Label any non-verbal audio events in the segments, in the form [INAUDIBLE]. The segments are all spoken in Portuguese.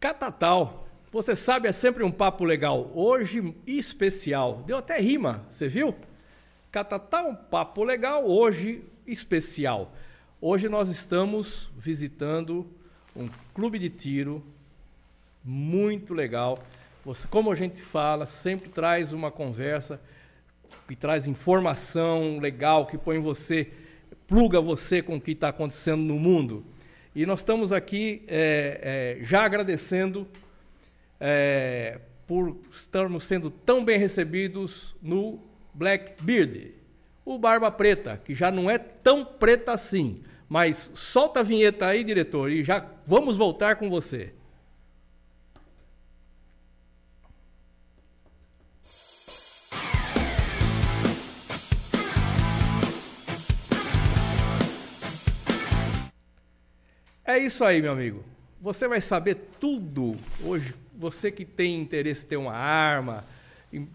Catatal. Você sabe, é sempre um papo legal. Hoje, especial. Deu até rima, você viu? Catatal, papo legal. Hoje, especial. Hoje nós estamos visitando um clube de tiro muito legal. Você, como a gente fala, sempre traz uma conversa que traz informação legal, que põe você, pluga você com o que está acontecendo no mundo. E nós estamos aqui é, é, já agradecendo é, por estarmos sendo tão bem recebidos no Blackbeard, o Barba Preta, que já não é tão preta assim. Mas solta a vinheta aí, diretor, e já vamos voltar com você. É isso aí, meu amigo. Você vai saber tudo hoje. Você que tem interesse em ter uma arma, em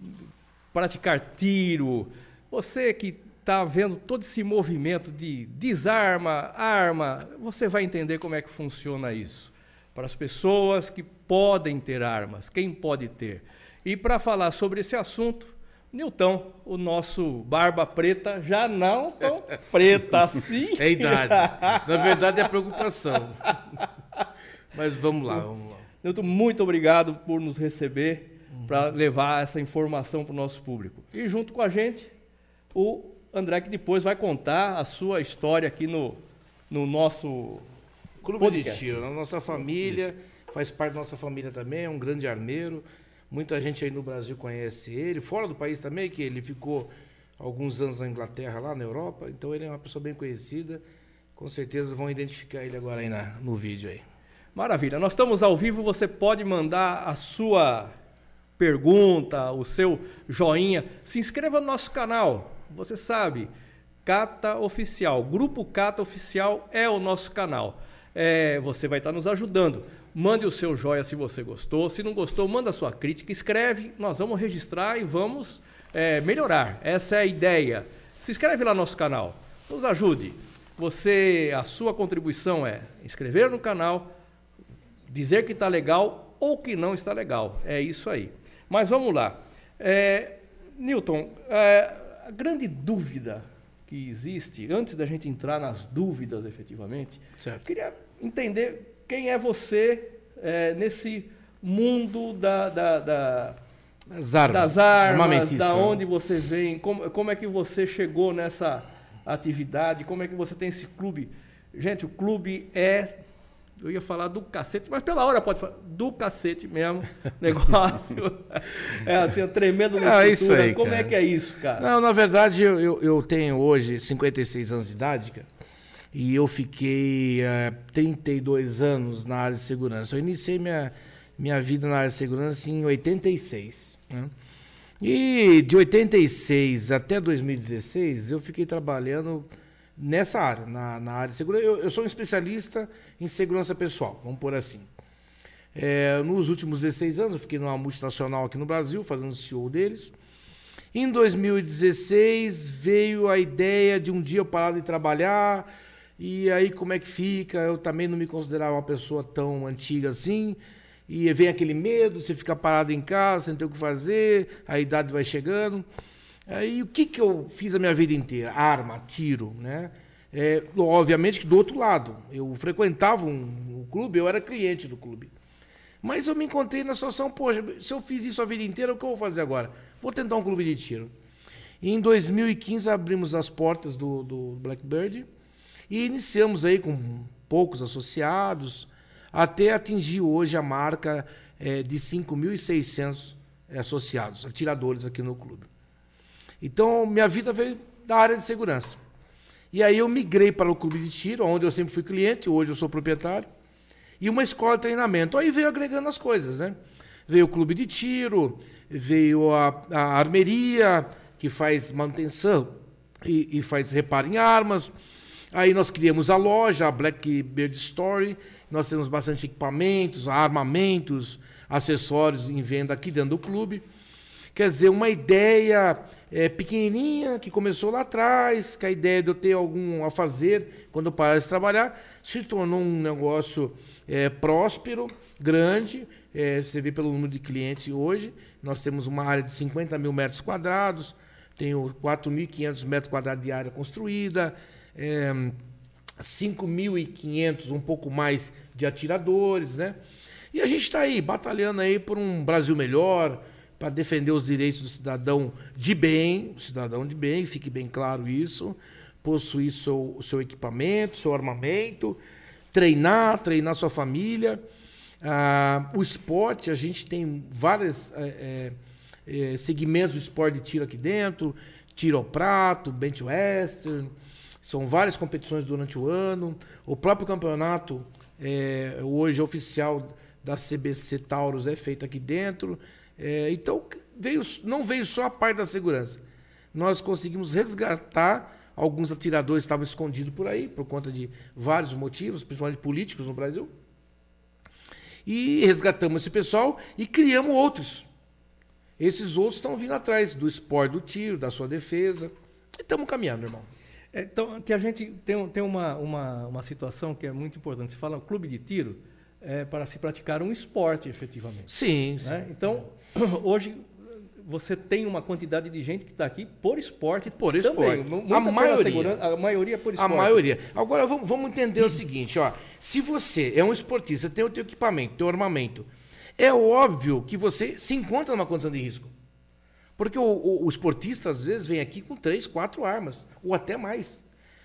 praticar tiro, você que está vendo todo esse movimento de desarma, arma, você vai entender como é que funciona isso. Para as pessoas que podem ter armas, quem pode ter. E para falar sobre esse assunto, Nilton, o nosso barba preta, já não tão preta assim. É idade. Na verdade, é preocupação. Mas vamos lá, vamos lá. Nilton, muito obrigado por nos receber, uhum. para levar essa informação para o nosso público. E junto com a gente, o André, que depois vai contar a sua história aqui no, no nosso Clube podcast. de Tiro, na nossa família, faz parte da nossa família também, é um grande armeiro. Muita gente aí no Brasil conhece ele, fora do país também, que ele ficou alguns anos na Inglaterra, lá na Europa. Então ele é uma pessoa bem conhecida. Com certeza vão identificar ele agora aí na, no vídeo aí. Maravilha. Nós estamos ao vivo, você pode mandar a sua pergunta, o seu joinha. Se inscreva no nosso canal. Você sabe, Cata Oficial, Grupo Cata Oficial é o nosso canal. É, você vai estar nos ajudando. Mande o seu joia se você gostou. Se não gostou, manda a sua crítica, escreve. Nós vamos registrar e vamos é, melhorar. Essa é a ideia. Se inscreve lá no nosso canal. Nos ajude. Você, a sua contribuição é inscrever no canal, dizer que está legal ou que não está legal. É isso aí. Mas vamos lá. É, Newton, é, a grande dúvida que existe, antes da gente entrar nas dúvidas efetivamente, certo. queria entender quem é você é, nesse mundo da, da, da das armas, das armas da onde você vem, como, como é que você chegou nessa atividade, como é que você tem esse clube. Gente, o clube é eu ia falar do cacete, mas pela hora pode falar do cacete mesmo. [LAUGHS] Negócio. é assim, é tremendo é isso aí, Como é cara. é que é isso, cara? Não, na verdade, eu, eu tenho hoje 56 anos de idade, cara. E eu fiquei é, 32 anos na área de segurança. Eu iniciei minha, minha vida na área de segurança em 86. Né? E de 86 até 2016, eu fiquei trabalhando nessa área, na, na área de segurança. Eu, eu, sou um especialista em segurança pessoal, vamos por assim. É, nos últimos 16 anos, eu fiquei numa multinacional aqui no Brasil, fazendo CEO deles. Em 2016, veio a ideia de um dia eu parar de trabalhar e aí como é que fica? Eu também não me considerava uma pessoa tão antiga assim. E vem aquele medo, você fica parado em casa, sem ter o que fazer, a idade vai chegando. Aí o que, que eu fiz a minha vida inteira? Arma, tiro, né? É, obviamente que do outro lado, eu frequentava um, um, clube, eu era cliente do clube. Mas eu me encontrei na situação, poxa, se eu fiz isso a vida inteira, o que eu vou fazer agora? Vou tentar um clube de tiro. E em 2015 abrimos as portas do, do Blackbird e iniciamos aí com poucos associados, até atingir hoje a marca é, de 5.600 é, associados, atiradores aqui no clube. Então, minha vida veio da área de segurança. E aí eu migrei para o clube de tiro, onde eu sempre fui cliente, hoje eu sou proprietário, e uma escola de treinamento. Aí veio agregando as coisas, né? Veio o clube de tiro, veio a, a armeria, que faz manutenção e, e faz reparo em armas, Aí nós criamos a loja, a Blackbird Story. Nós temos bastante equipamentos, armamentos, acessórios em venda aqui dentro do clube. Quer dizer, uma ideia é, pequenininha que começou lá atrás, que a ideia de eu ter algum a fazer quando eu parasse de trabalhar, se tornou um negócio é, próspero, grande, é, você vê pelo número de clientes hoje, nós temos uma área de 50 mil metros quadrados, tenho 4.500 metros quadrados de área construída, é, 5.500, um pouco mais de atiradores, né? E a gente está aí, batalhando aí por um Brasil melhor, para defender os direitos do cidadão de bem, cidadão de bem, fique bem claro isso, possuir seu, seu equipamento, seu armamento, treinar, treinar sua família. Ah, o esporte, a gente tem vários é, é, segmentos do esporte de tiro aqui dentro, tiro ao prato, bench western, são várias competições durante o ano. O próprio campeonato, é, hoje oficial da CBC Taurus é feita aqui dentro. É, então, veio, não veio só a parte da segurança. Nós conseguimos resgatar alguns atiradores que estavam escondidos por aí, por conta de vários motivos, principalmente políticos no Brasil. E resgatamos esse pessoal e criamos outros. Esses outros estão vindo atrás do esporte do tiro, da sua defesa. E estamos caminhando, irmão. É, então, que a gente tem, tem uma, uma, uma situação que é muito importante. Você fala clube de tiro, é, para se praticar um esporte, efetivamente. Sim, né? sim. Então, [CLEARS THROAT] hoje você tem uma quantidade de gente que está aqui por esporte por também. esporte. A maioria. A maioria por esporte. A maioria. Agora vamos, vamos entender o seguinte, ó. Se você é um esportista, tem o teu equipamento, teu armamento, é óbvio que você se encontra numa condição de risco. Porque o, o, o esportista, às vezes, vem aqui com três, quatro armas, ou até mais.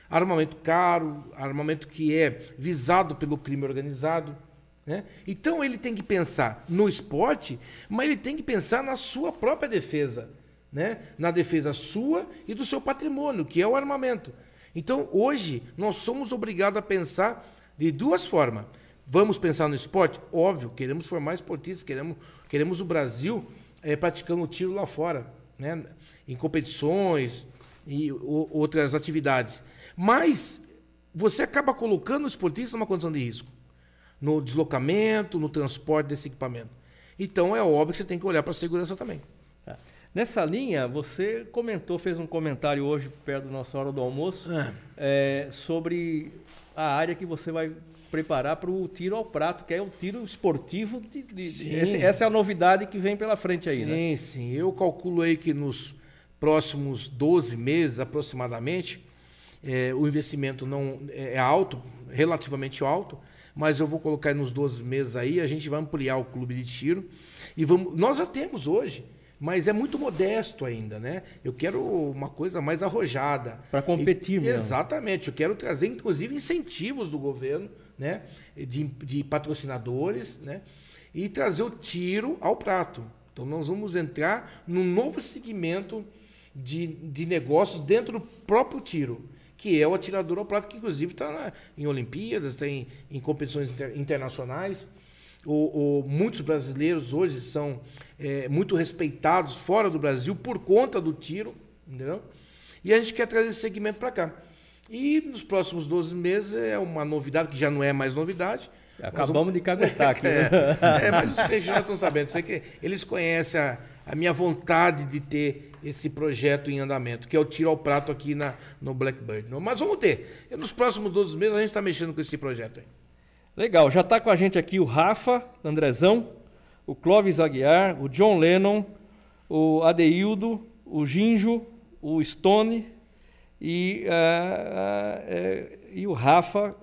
Armamento caro, armamento que é visado pelo crime organizado. Né? Então ele tem que pensar no esporte, mas ele tem que pensar na sua própria defesa, né? na defesa sua e do seu patrimônio, que é o armamento. Então hoje nós somos obrigados a pensar de duas formas. Vamos pensar no esporte? Óbvio, queremos formar esportistas, queremos, queremos o Brasil é, praticando tiro lá fora, né? em competições e o, outras atividades. Mas você acaba colocando o esportista numa condição de risco no deslocamento, no transporte desse equipamento. Então é óbvio que você tem que olhar para a segurança também. É. Nessa linha, você comentou, fez um comentário hoje, perto da nossa hora do almoço, é. É, sobre a área que você vai preparar para o tiro ao prato, que é o tiro esportivo. De, de, esse, essa é a novidade que vem pela frente aí, sim, né? Sim, sim. Eu calculo aí que nos próximos 12 meses, aproximadamente, é, o investimento não é alto, relativamente alto, mas eu vou colocar nos 12 meses aí, a gente vai ampliar o clube de tiro. E vamos, nós já temos hoje, mas é muito modesto ainda, né? Eu quero uma coisa mais arrojada. Para competir e, mesmo. Exatamente. Eu quero trazer, inclusive, incentivos do governo, né? De, de patrocinadores, né? E trazer o tiro ao prato. Então, nós vamos entrar num novo segmento de, de negócios dentro do próprio tiro que é o atirador ao prato, que inclusive está em Olimpíadas, tem em competições inter, internacionais. O, o, muitos brasileiros hoje são é, muito respeitados fora do Brasil por conta do tiro, entendeu? E a gente quer trazer esse segmento para cá. E nos próximos 12 meses é uma novidade, que já não é mais novidade. Acabamos vamos... de caguetar aqui. [LAUGHS] Né? É, é, mas os clientes já estão sabendo. Sei que eles conhecem a, a minha vontade de ter esse projeto em andamento, que é o tiro ao prato aqui na, no Blackbird. Mas vamos ter. Nos próximos 12 meses a gente está mexendo com esse projeto aí. Legal, já está com a gente aqui o Rafa Andrezão, o Clóvis Aguiar, o John Lennon, o Adeildo, o Ginjo, o Stone e, uh, uh, e o Rafa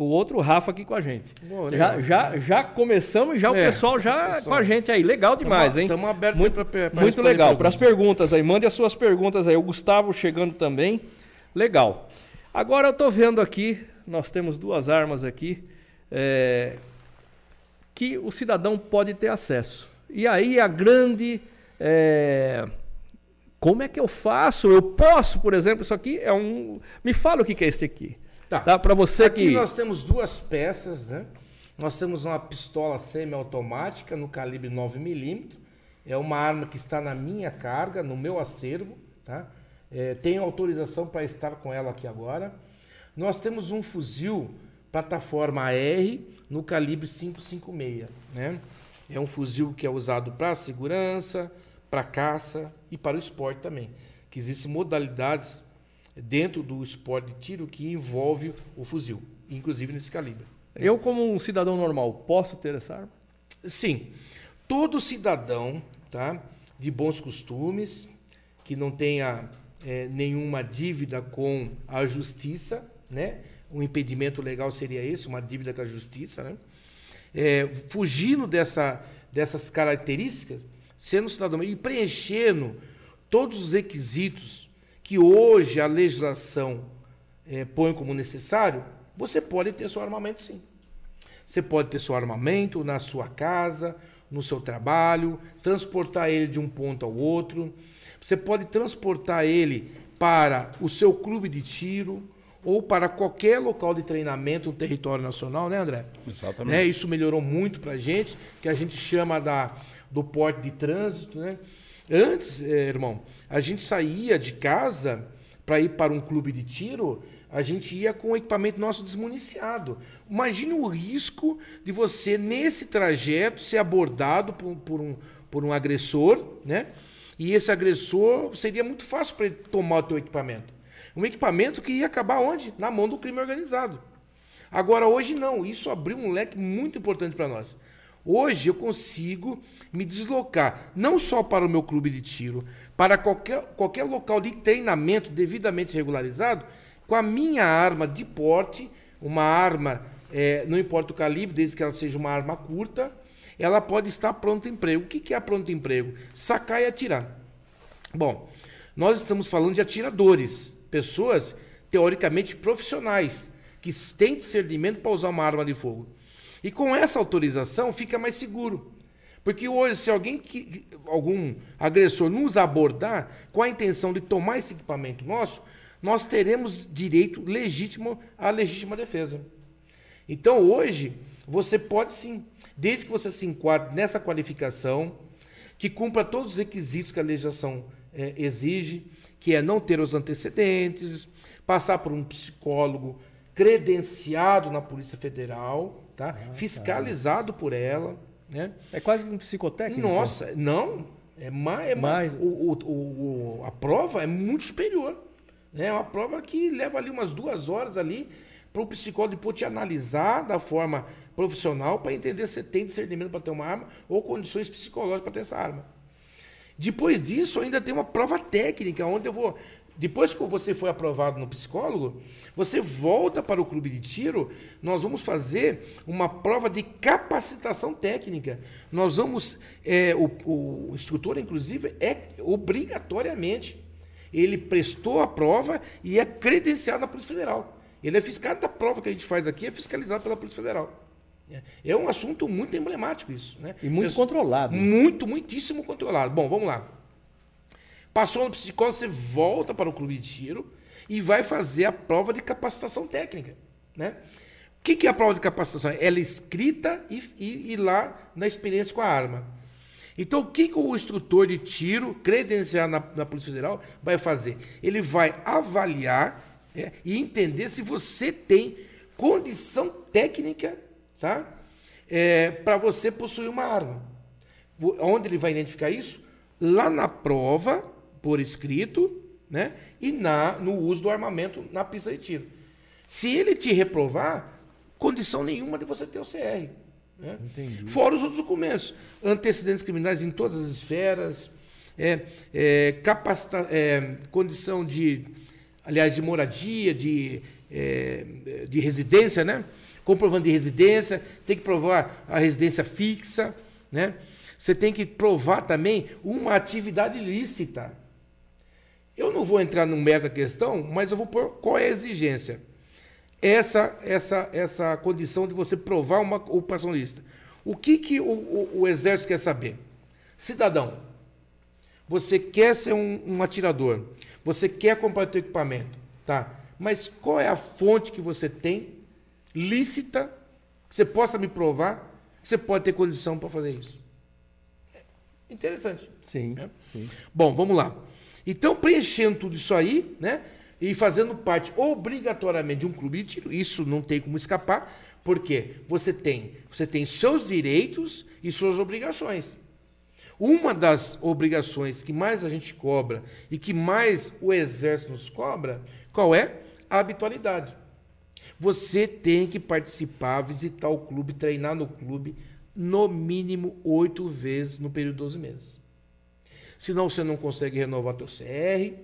o outro Rafa aqui com a gente. Boa, já, já, já começamos já é, o pessoal já pessoal. com a gente aí. Legal demais, tamo, hein? Estamos abertos muito, para Muito legal. Para as perguntas aí. Mande as suas perguntas aí. O Gustavo chegando também. Legal. Agora eu estou vendo aqui, nós temos duas armas aqui, é, que o cidadão pode ter acesso. E aí a grande. É, como é que eu faço? Eu posso, por exemplo, isso aqui é um. Me fala o que é esse aqui. Tá. tá? Para você Aqui que. nós temos duas peças, né? Nós temos uma pistola semiautomática no calibre 9mm. É uma arma que está na minha carga, no meu acervo. Tá? É, tenho autorização para estar com ela aqui agora. Nós temos um fuzil plataforma AR no calibre 556. Né? É um fuzil que é usado para segurança, para caça e para o esporte também. Que existem modalidades dentro do esporte de tiro que envolve o fuzil, inclusive nesse calibre. Eu, como um cidadão normal, posso ter essa arma? Sim. Todo cidadão tá, de bons costumes, que não tenha é, nenhuma dívida com a justiça, né? Um impedimento legal seria isso, uma dívida com a justiça, né? É, fugindo dessa, dessas características, sendo cidadão e preenchendo todos os requisitos que hoje a legislação é, põe como necessário, você pode ter seu armamento sim. Você pode ter seu armamento na sua casa, no seu trabalho, transportar ele de um ponto ao outro. Você pode transportar ele para o seu clube de tiro ou para qualquer local de treinamento no território nacional, né, André? Exatamente. Né? Isso melhorou muito para a gente, que a gente chama da, do porte de trânsito, né? Antes, eh, irmão, a gente saía de casa para ir para um clube de tiro, a gente ia com o equipamento nosso desmuniciado. Imagine o risco de você, nesse trajeto, ser abordado por, por um, por um agressor, né? E esse agressor seria muito fácil para ele tomar o teu equipamento. Um equipamento que ia acabar onde? Na mão do crime organizado. Agora, hoje não. Isso abriu um leque muito importante para nós. Hoje eu consigo me deslocar não só para o meu clube de tiro, para qualquer, qualquer local de treinamento devidamente regularizado, com a minha arma de porte, uma arma, é, não importa o calibre, desde que ela seja uma arma curta, ela pode estar pronta emprego. O que é pronto emprego? Sacar e atirar. Bom, nós estamos falando de atiradores, pessoas teoricamente profissionais, que têm discernimento para usar uma arma de fogo. E com essa autorização fica mais seguro. Porque hoje, se alguém que, algum agressor nos abordar com a intenção de tomar esse equipamento nosso, nós teremos direito legítimo à legítima defesa. Então, hoje, você pode sim, desde que você se enquadre nessa qualificação, que cumpra todos os requisitos que a legislação é, exige, que é não ter os antecedentes, passar por um psicólogo credenciado na Polícia Federal, tá? Ah, fiscalizado por ela. Né? É quase um psicotécnico? Nossa, não. É mais. É mais... O, o, o, a prova é muito superior. Né? É uma prova que leva ali umas duas horas ali para o psicólogo depois te analisar da forma profissional para entender se tem discernimento para ter uma arma ou condições psicológicas para ter essa arma. Depois disso, ainda tem uma prova técnica, onde eu vou depois que você foi aprovado no psicólogo, você volta para o clube de tiro, nós vamos fazer uma prova de capacitação técnica. Nós vamos, é, o, o instrutor, inclusive, é obrigatoriamente, ele prestou a prova e é credenciado na Polícia Federal. Ele é fiscal da prova que a gente faz aqui, é fiscalizado pela Polícia Federal. É um assunto muito emblemático isso. Né? E muito controlado. Muito, muitíssimo controlado. Bom, vamos lá. Passou no psicólogo, você volta para o clube de tiro e vai fazer a prova de capacitação técnica. Né? O que, é a prova de capacitação? Ela é escrita e, e, e lá na experiência com a arma. Então, o que, que o instrutor de tiro, credenciado na, na Polícia Federal, vai fazer? Ele vai avaliar é, e entender se você tem condição técnica tá? É, para você possuir uma arma. Onde ele vai identificar isso? Lá na prova por escrito, né? E na, no uso do armamento na pista de tiro. Se ele te reprovar, condição nenhuma de você ter o CR. Né? Fora os outros documentos. Antecedentes criminais em todas as esferas, é, é, capacita, é, condição de, aliás, de moradia, de, é, de residência, né? Comprovando de residência, tem que provar a residência fixa, né? Você tem que provar também uma atividade ilícita. Eu não vou entrar no mérito da questão, mas eu vou pôr qual é a exigência. Essa, essa, essa condição de você provar uma ocupação lista. O que, que o, o, o Exército quer saber? Cidadão, você quer ser um, um atirador, você quer comprar o seu equipamento, tá? Mas qual é a fonte que você tem, lícita, que você possa me provar, que você pode ter condição para fazer isso? Interessante. Sim, é? sim. Bom, vamos lá. Então, preenchendo tudo isso aí, né? E fazendo parte obrigatoriamente de um clube de tiro, isso não tem como escapar, porque você tem, você tem seus direitos e suas obrigações. Uma das obrigações que mais a gente cobra e que mais o exército nos cobra, qual é? A habitualidade. Você tem que participar, visitar o clube, treinar no clube no mínimo oito vezes no período de 12 meses. Senão você não consegue renovar teu CR,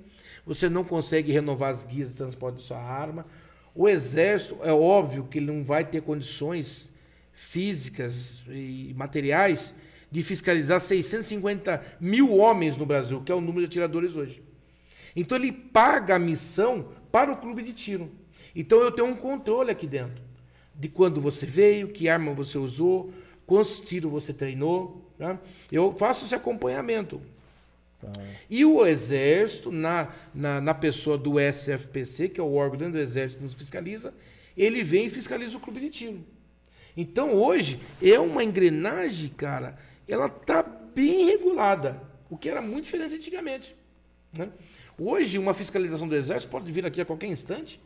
você não consegue renovar as guias de transporte da sua arma. O exército, é óbvio que ele não vai ter condições físicas e materiais de fiscalizar 650 mil homens no Brasil, que é o número de atiradores hoje. Então ele paga a missão para o clube de tiro. Então eu tenho um controle aqui dentro de quando você veio, que arma você usou, quantos tiros você treinou. Né? Eu faço esse acompanhamento. Tá. E o Exército, na, na, na, pessoa do SFPC, que é o órgão do Exército que nos fiscaliza, ele vem e fiscaliza o clube de tiro. Então hoje é uma engrenagem, cara, ela tá bem regulada, o que era muito diferente antigamente. Né? Hoje, uma fiscalização do Exército pode vir aqui a qualquer instante,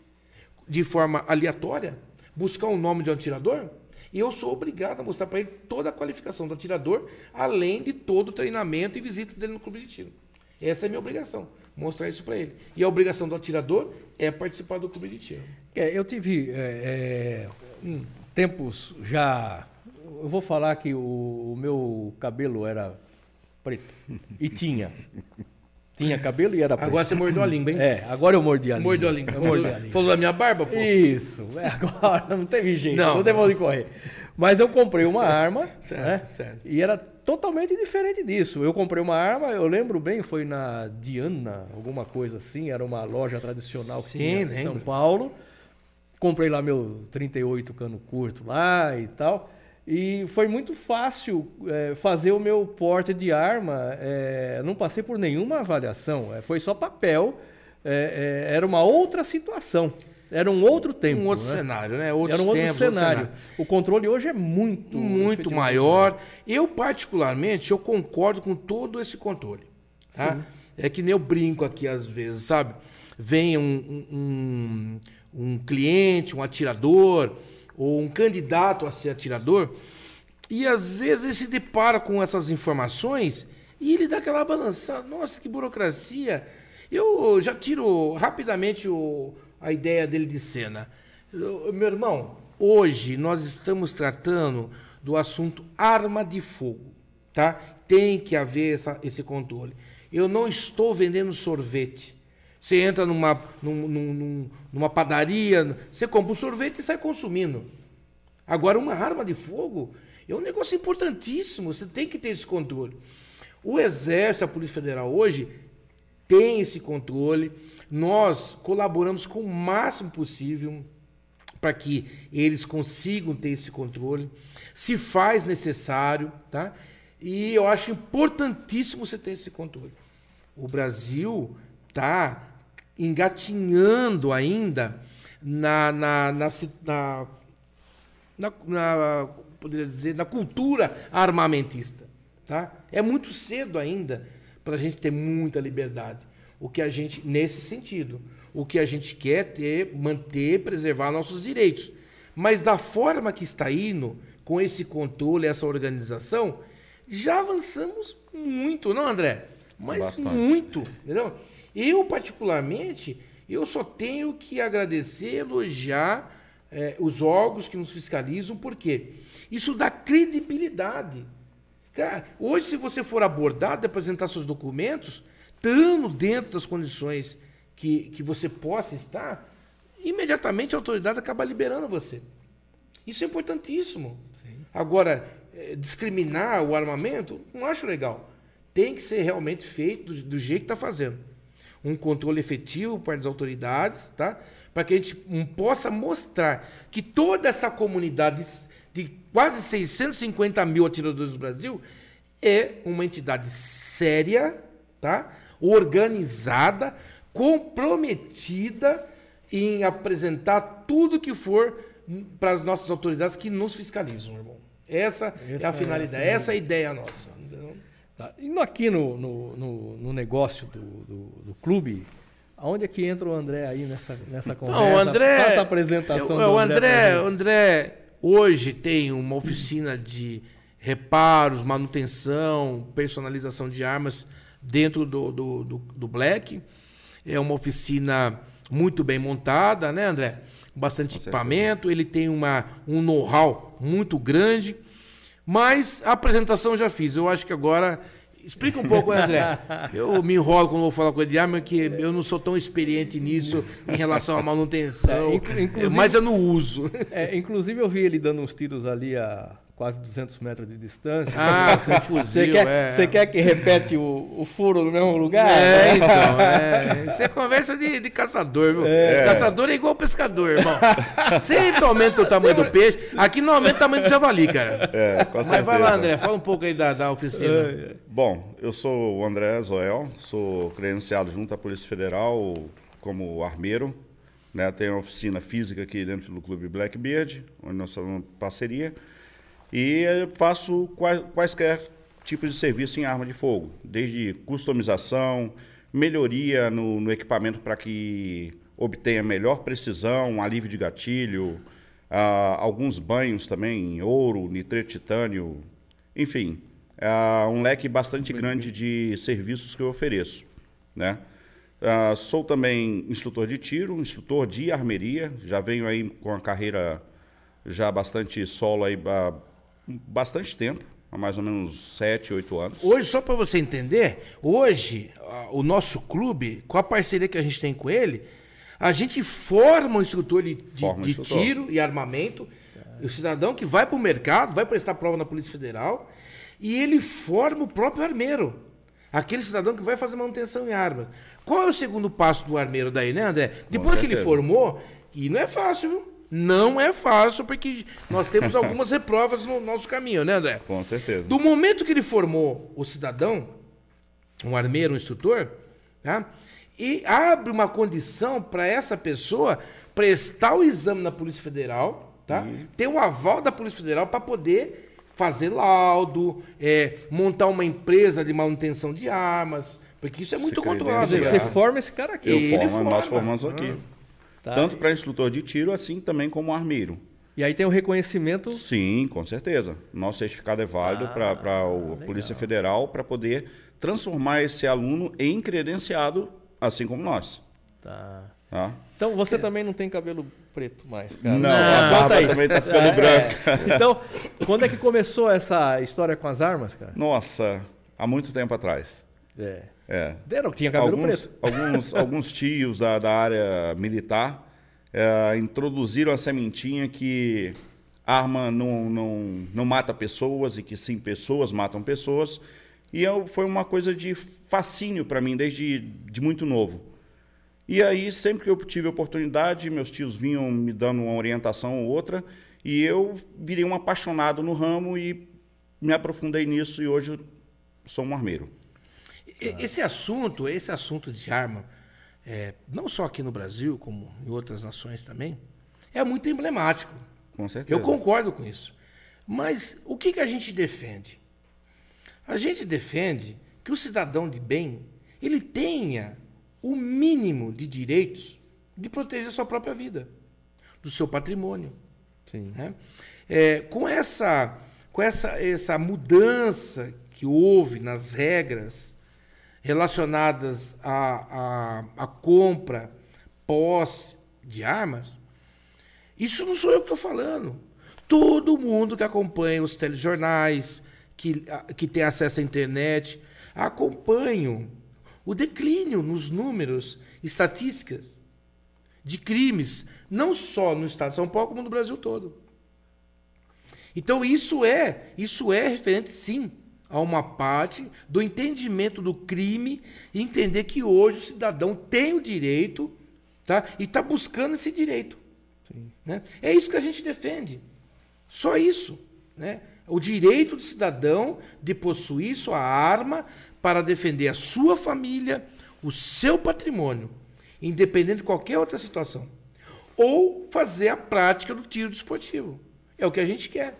de forma aleatória, buscar o nome de um atirador, e eu sou obrigado a mostrar para ele toda a qualificação do atirador, além de todo o treinamento e visita dele no clube de tiro. Essa é a minha obrigação, mostrar isso para ele. E a obrigação do atirador é participar do clube de tiro. É, eu tive é, é, um, tempos já. Eu vou falar que o, o meu cabelo era preto. E tinha. Tinha cabelo e era preto. Agora você mordeu a língua, hein? É, agora eu mordi a língua. Mordeu a língua. Eu mordi a língua. Falou da minha barba, pô? Isso. É, agora não teve jeito. Não, não teve onde correr. Mas eu comprei uma arma. certo, né? certo. E era totalmente diferente disso. Eu comprei uma arma, eu lembro bem, foi na Diana, alguma coisa assim. Era uma loja tradicional Sim, que tinha em São Paulo. Comprei lá meu 38 cano curto lá e tal. E foi muito fácil é, fazer o meu porte de arma. É, não passei por nenhuma avaliação. É, foi só papel. É, é, era uma outra situação. Era um outro tempo. Um outro né? cenário, né? Outros era um outro tempos, cenário. Outro cenário. O controle hoje é muito... Muito maior. Eu, particularmente, eu concordo com todo esse controle. Tá? É que nem eu brinco aqui às vezes, sabe? Vem um, um, um cliente, um atirador ou um candidato a ser atirador, e às vezes ele se depara com essas informações e ele dá aquela balançada. Nossa, que burocracia! Eu já tiro rapidamente o, a ideia dele de cena. Eu, meu irmão, hoje nós estamos tratando do assunto arma de fogo, tá? Tem que haver essa, esse controle. Eu não estou vendendo sorvete. Você entra numa, num, num, numa padaria, você compra um sorvete e sai consumindo. Agora, uma arma de fogo é um negócio importantíssimo, você tem que ter esse controle. O Exército, a Polícia Federal hoje tem esse controle. Nós colaboramos com o máximo possível para que eles consigam ter esse controle. Se faz necessário, tá? E eu acho importantíssimo você ter esse controle. O Brasil está engatinhando ainda na, na, na, na, na, na poderia dizer, na cultura armamentista. Tá? É muito cedo ainda para a gente ter muita liberdade. O que a gente, nesse sentido, o que a gente quer ter, manter, preservar nossos direitos. Mas da forma que está indo, com esse controle, essa organização, já avançamos muito, não, André? Mas Bastante. muito, entendeu? Eu, particularmente, eu só tenho que agradecer, elogiar é, os órgãos que nos fiscalizam, por quê? Isso dá credibilidade. Cara, hoje, se você for abordado e apresentar seus documentos, estando dentro das condições que, que você possa estar, imediatamente a autoridade acaba liberando você. Isso é importantíssimo. Sim. Agora, é, discriminar o armamento, não acho legal. Tem que ser realmente feito do, do jeito que está fazendo um controle efetivo para as autoridades, tá? para que a gente possa mostrar que toda essa comunidade de quase 650 mil atiradores do Brasil é uma entidade séria, tá? organizada, comprometida em apresentar tudo que for para as nossas autoridades que nos fiscalizam, irmão. Essa, essa é a finalidade, é a essa é a ideia nossa. Tá. E aqui no, no, no, no negócio do, do, do, clube, aonde é que entra o André aí nessa, nessa conversa? Não, o André, Faça a apresentação eu, do André. O André, André hoje tem uma oficina de reparos, manutenção, personalização de armas dentro do, do, do, do Black. É uma oficina muito bem montada, né, André? Bastante equipamento. Ele tem uma, um know-how muito grande. Mas a apresentação eu já fiz. Eu acho que agora. Explica um pouco, André. [LAUGHS] Eu me enrolo quando vou falar com ele de arma, que eu não sou tão experiente nisso em relação à manutenção. É, mas eu não uso. É, inclusive, eu vi ele dando uns tiros ali a quase 200 metros de distância. Ah, [LAUGHS] você fuzil, você quer, é. Você quer que repete o, o, furo no mesmo lugar? É, então. [LAUGHS] É. Isso é conversa de, de caçador, viu? É. Caçador é igual pescador, irmão. Sempre aumenta o tamanho do peixe. Aqui não aumenta o tamanho do javali, cara. É, com Mas vai lá, André. Fala um pouco aí da, da oficina. É. Bom, eu sou o André Zoel, sou credenciado junto à Polícia Federal como armeiro. Né? Tenho uma oficina física aqui dentro do Clube Blackbeard, onde nós somos parceria. E faço quaisquer tipos de serviço em arma de fogo, desde customização, melhoria no, no equipamento para que obtenha melhor precisão, alívio de gatilho, uh, alguns banhos também em ouro, nitreto titânio, enfim, uh, um leque bastante grande de serviços que eu ofereço, né? Uh, sou também instrutor de tiro, instrutor de armeria, já venho aí com a carreira já bastante solo aí bastante tempo, há mais ou menos 7, 8 anos. Hoje, só para você entender, hoje o nosso clube, com a parceria que a gente tem com ele, a gente forma um instrutor de, de, de instrutor. tiro e armamento, o cidadão que vai para o mercado, vai prestar prova na Polícia Federal, e ele forma o próprio armeiro. Aquele cidadão que vai fazer manutenção em armas. Qual é o segundo passo do armeiro daí, né, André? Depois que ele formou, e não é fácil, viu? Não é fácil, porque nós temos [LAUGHS] algumas reprovas no nosso caminho, né, André? Com certeza. Do momento que ele formou o cidadão, um armeiro, um instrutor, tá? e abre uma condição para essa pessoa prestar o exame na Polícia Federal, tá? Uhum. ter o aval da Polícia Federal para poder fazer laudo, é, montar uma empresa de manutenção de armas, porque isso é muito controlado. Você forma esse cara aqui. Eu formo, nós formamos aqui. Ah. Tá. Tanto para instrutor de tiro, assim também como armeiro. E aí tem o reconhecimento? Sim, com certeza. Nosso certificado é válido ah, para a Polícia Federal para poder transformar esse aluno em credenciado, assim como nós. Tá. tá? Então você também não tem cabelo preto mais, cara? Não, a barba aí. também está ficando é, branca. É. Então, quando é que começou essa história com as armas, cara? Nossa, há muito tempo atrás. É. É. Deram, tinha cabelo alguns, preto. [LAUGHS] Alguns, alguns tios da, da área militar é, introduziram a sementinha que arma não, não, não mata pessoas e que sim, pessoas matam pessoas. E eu, foi uma coisa de fascínio para mim desde de muito novo. E aí, sempre que eu tive oportunidade, meus tios vinham me dando uma orientação ou outra, e eu virei um apaixonado no ramo e me aprofundei nisso e hoje sou um armeiro. Esse assunto, esse assunto de arma, é, não só aqui no Brasil, como em outras nações também, é muito emblemático. Com certeza. Eu concordo com isso. Mas o que, que a gente defende? A gente defende que o cidadão de bem ele tenha o mínimo de direitos de proteger a sua própria vida, do seu patrimônio. Sim. Né? É, com essa, com essa, essa mudança que houve nas regras relacionadas à, à, à compra, posse de armas, isso não sou eu que estou falando. Todo mundo que acompanha os telejornais, que, que tem acesso à internet, acompanham o declínio nos números, estatísticas de crimes, não só no estado de São Paulo, como no Brasil todo. Então isso é, isso é referente sim a uma parte do entendimento do crime e entender que hoje o cidadão tem o direito tá? e está buscando esse direito. Né? É isso que a gente defende. Só isso. Né? O direito do cidadão de possuir sua arma para defender a sua família, o seu patrimônio, independente de qualquer outra situação. Ou fazer a prática do tiro desportivo. É o que a gente quer.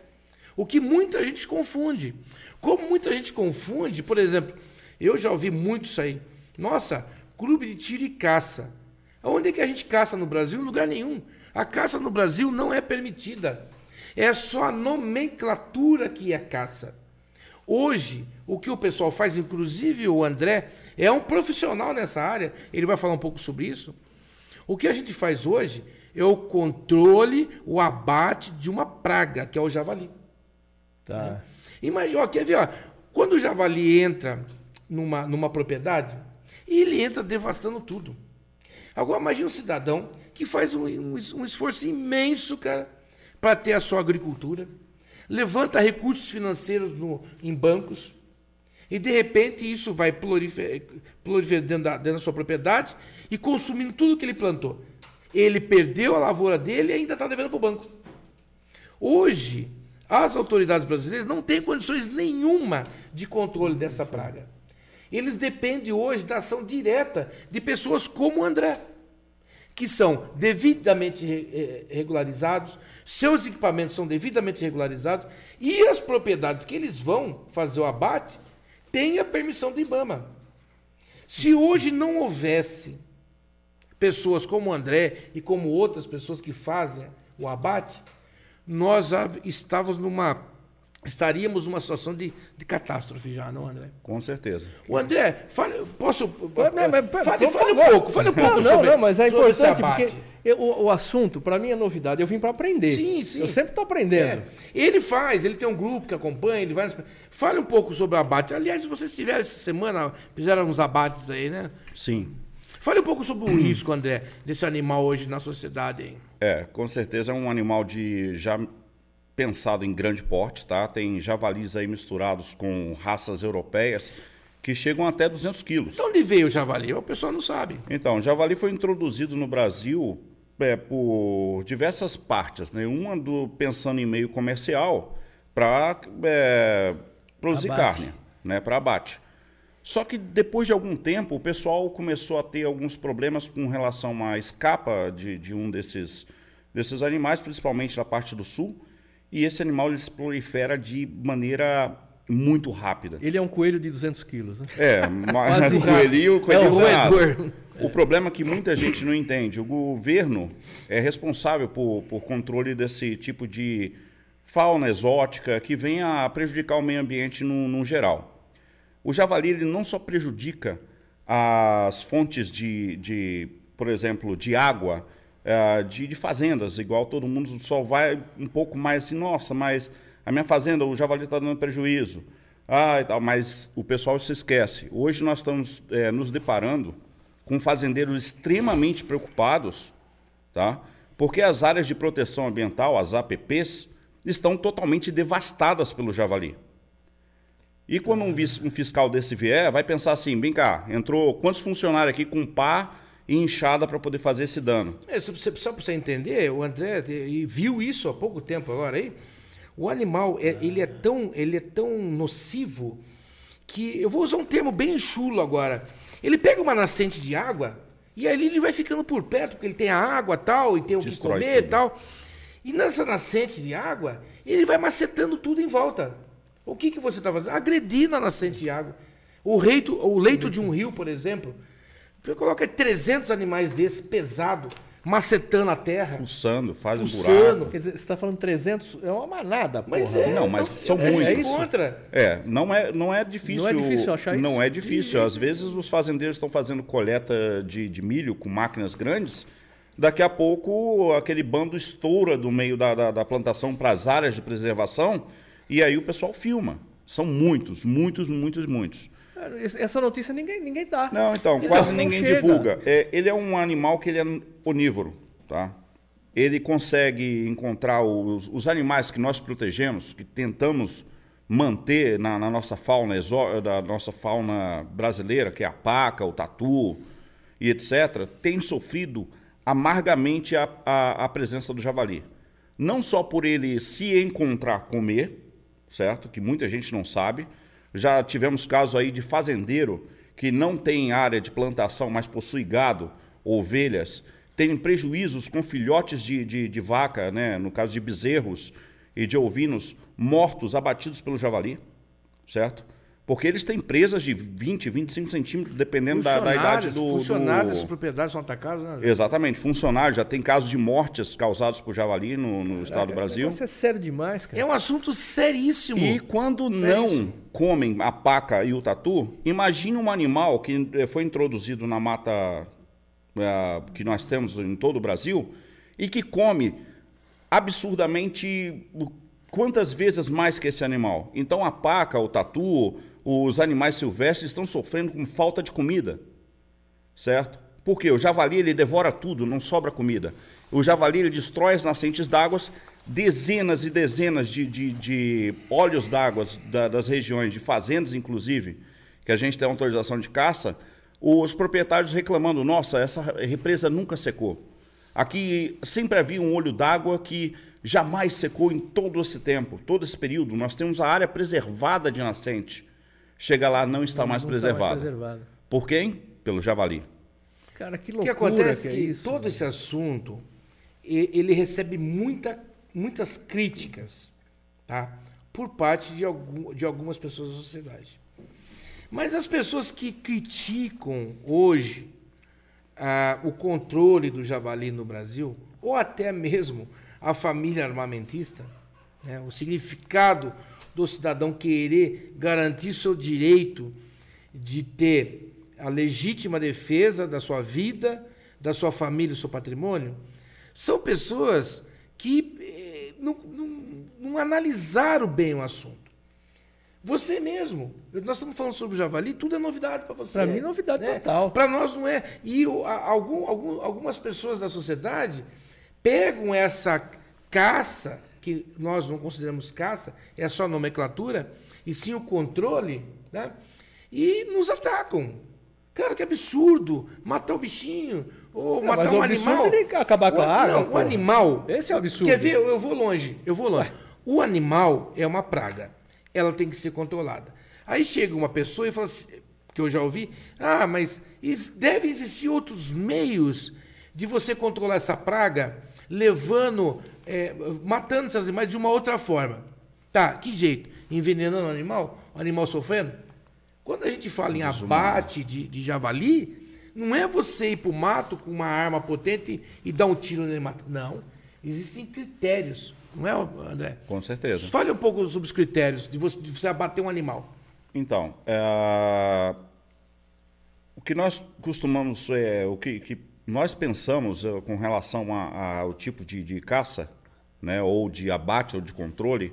O que muita gente confunde. Como muita gente confunde, por exemplo, eu já ouvi muito isso aí. Nossa, clube de tiro e caça. Onde é que a gente caça no Brasil? Em lugar nenhum. A caça no Brasil não é permitida. É só a nomenclatura que é caça. Hoje, o que o pessoal faz, inclusive o André, é um profissional nessa área, ele vai falar um pouco sobre isso. O que a gente faz hoje é o controle, o abate de uma praga, que é o javali. Tá. Né? Imagina, ó, quer ver, ó, quando o javali entra numa, numa propriedade, ele entra devastando tudo. Agora imagine um cidadão que faz um, um, um esforço imenso, cara, para ter a sua agricultura, levanta recursos financeiros no, em bancos, e de repente isso vai proliferando dentro, da, dentro da sua propriedade e consumindo tudo que ele plantou. Ele perdeu a lavoura dele e ainda está devendo para o banco. Hoje, as autoridades brasileiras não têm condições nenhuma de controle dessa praga. Eles dependem hoje da ação direta de pessoas como o André, que são devidamente eh, regularizados, seus equipamentos são devidamente regularizados e as propriedades que eles vão fazer o abate têm a permissão do IBAMA. Se hoje não houvesse pessoas como o André e como outras pessoas que fazem o abate, nós estávamos numa estaríamos numa situação de, de catástrofe já, não, André? Com certeza. O André, fale, posso. Mas, mas, fale, fale um pouco, fale um pouco não, sobre Não, não, mas é importante, porque eu, o, o, assunto, para mim, é novidade. Eu vim para aprender. Sim, sim. Eu sempre estou aprendendo. É. Ele faz, ele tem um grupo que acompanha, ele vai. Fale um pouco sobre o abate. Aliás, se vocês tiveram essa semana, fizeram uns abates aí, né? Sim. Fale um pouco sobre o risco, André, desse animal hoje na sociedade. Hein? É, com certeza é um animal de já pensado em grande porte, tá? Tem javalis aí misturados com raças europeias que chegam até 200 quilos. De onde veio o javali? O pessoal não sabe. Então, o javali foi introduzido no Brasil é, por diversas partes, né? Uma do pensando em meio comercial para é, produzir abate. carne, né? Para abate. Só que depois de algum tempo o pessoal começou a ter alguns problemas com relação à escapa de, de um desses, desses animais, principalmente na parte do sul e esse animal ele se prolifera de maneira muito rápida. Ele é um coelho de 200 quilos, né? É, [LAUGHS] mas o coelhinho, coelhinho é o roedor. O problema é que muita gente não entende. O governo é responsável por, por controle desse tipo de fauna exótica que vem a prejudicar o meio ambiente no, no geral. O javali ele não só prejudica as fontes de, de, por exemplo, de água, é, de, de, fazendas, igual todo mundo só vai um pouco mais assim, nossa, mas a minha fazenda, o javali está dando prejuízo. Ah, e tal, mas o pessoal se esquece. Hoje nós estamos é, nos deparando com fazendeiros extremamente preocupados, tá? porque as áreas de proteção ambiental, as APPs, estão totalmente devastadas pelo javali. E quando um, um fiscal desse vier, vai pensar assim, vem cá, entrou quantos funcionários aqui com pá e inchada para poder fazer esse dano. É, só para você entender, o André viu isso há pouco tempo agora aí. O animal é, ele é tão ele é tão nocivo que eu vou usar um termo bem chulo agora. Ele pega uma nascente de água e ali ele vai ficando por perto porque ele tem a água tal e tem o Destrói que comer e tal. E nessa nascente de água ele vai macetando tudo em volta. O que que você está fazendo? Agredindo a nascente de água. O, reito, o leito de um rio, por exemplo, você coloca 300 animais desses, pesado, macetando a terra. Fuçando, faz fuçando. um buraco. Quer dizer, você está falando 300, é uma manada, porra. Mas é, não, mas são é, muitos. É isso? Contra. É, não é, não é difícil. Não é difícil achar isso? Não é difícil. Às vezes os fazendeiros estão fazendo coleta de, de milho com máquinas grandes, daqui a pouco aquele bando estoura do meio da, da, da plantação para as áreas de preservação, e aí o pessoal filma. São muitos, muitos, muitos, muitos. Essa notícia ninguém, ninguém dá. Não, então, então quase ninguém chega. divulga. É, ele é um animal que ele é onívoro, tá? Ele consegue encontrar os, os animais que nós protegemos, que tentamos manter na, na nossa fauna da nossa fauna brasileira, que é a paca, o tatu e etc., tem sofrido amargamente a, a, a presença do javali. Não só por ele se encontrar comer, certo? Que muita gente não sabe, já tivemos casos aí de fazendeiro que não tem área de plantação, mas possui gado, ovelhas, tem prejuízos com filhotes de, de, de vaca, né? no caso de bezerros e de ovinos, mortos, abatidos pelo javali, certo? Porque eles têm presas de 20, 25 centímetros, dependendo da, da, idade do. Funcionários do... dessas propriedades são atacados, né? Exatamente, funcionários. Já tem casos de mortes causados por javali no, no estado do Brasil. Isso é sério demais, cara. É um assunto seríssimo. E quando seríssimo. não comem a paca e o tatu, imagine um animal que eh, foi introduzido na mata uh, que nós temos em todo o Brasil e que come absurdamente quantas vezes mais que esse animal. Então a paca, o tatu, os animais silvestres estão sofrendo com falta de comida, certo? Porque o javali ele devora tudo, não sobra comida. O javali ele destrói as nascentes d'água, dezenas e dezenas de, de, de olhos d'água da, das regiões, de fazendas inclusive, que a gente tem autorização de caça, os proprietários reclamando: nossa, essa represa nunca secou. Aqui sempre havia um olho d'água que jamais secou em todo esse tempo, todo esse período. Nós temos a área preservada de nascente. Chega lá, não está, não, mais, não preservada. está mais preservada. Por quem? Pelo javali. Cara, que loucura. O que acontece que, é que todo esse assunto ele recebe muita, muitas críticas, tá? Por parte de, algum, de algumas pessoas da sociedade. Mas as pessoas que criticam hoje ah, o controle do javali no Brasil, ou até mesmo a família armamentista, né, o significado do cidadão querer garantir seu direito de ter a legítima defesa da sua vida, da sua família, do seu patrimônio, são pessoas que eh, não, não, não, analisaram bem o assunto. Você mesmo. Nós estamos falando sobre o javali, tudo é novidade para você. Para mim, novidade né? total. Para nós não é. E algum, algum, algumas pessoas da sociedade pegam essa caça, que nós não consideramos caça, é só nomenclatura, e sim o controle, né? e nos atacam. Cara, que absurdo! Matar o bichinho, ou é, matar um animal. É acabar com a água. Não, o animal. Esse é o absurdo. Quer ver? Eu vou longe. Eu vou longe. O animal é uma praga. Ela tem que ser controlada. Aí chega uma pessoa e fala assim, que eu já ouvi, ah, mas deve existir outros meios de você controlar essa praga, levando, é, matando esses animais de uma outra forma. Tá, que jeito? Envenenando o animal? O animal sofrendo? Quando a gente fala em abate de, de javali, não é você ir para o mato com uma arma potente e dar um tiro nele mato. Não. Existem critérios. Não é, André? Com certeza. Fale um pouco sobre os critérios de você, de você abater um animal. Então, é... o que nós costumamos, é, o que, que nós pensamos é, com relação ao tipo de, de caça, né, ou de abate ou de controle,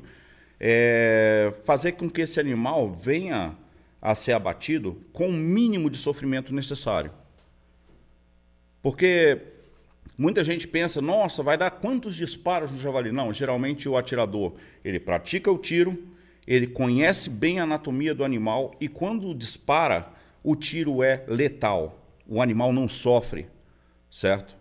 é fazer com que esse animal venha a ser abatido com o mínimo de sofrimento necessário. Porque muita gente pensa, nossa, vai dar quantos disparos no javali? Não, geralmente o atirador, ele pratica o tiro, ele conhece bem a anatomia do animal e quando dispara, o tiro é letal. O animal não sofre, certo?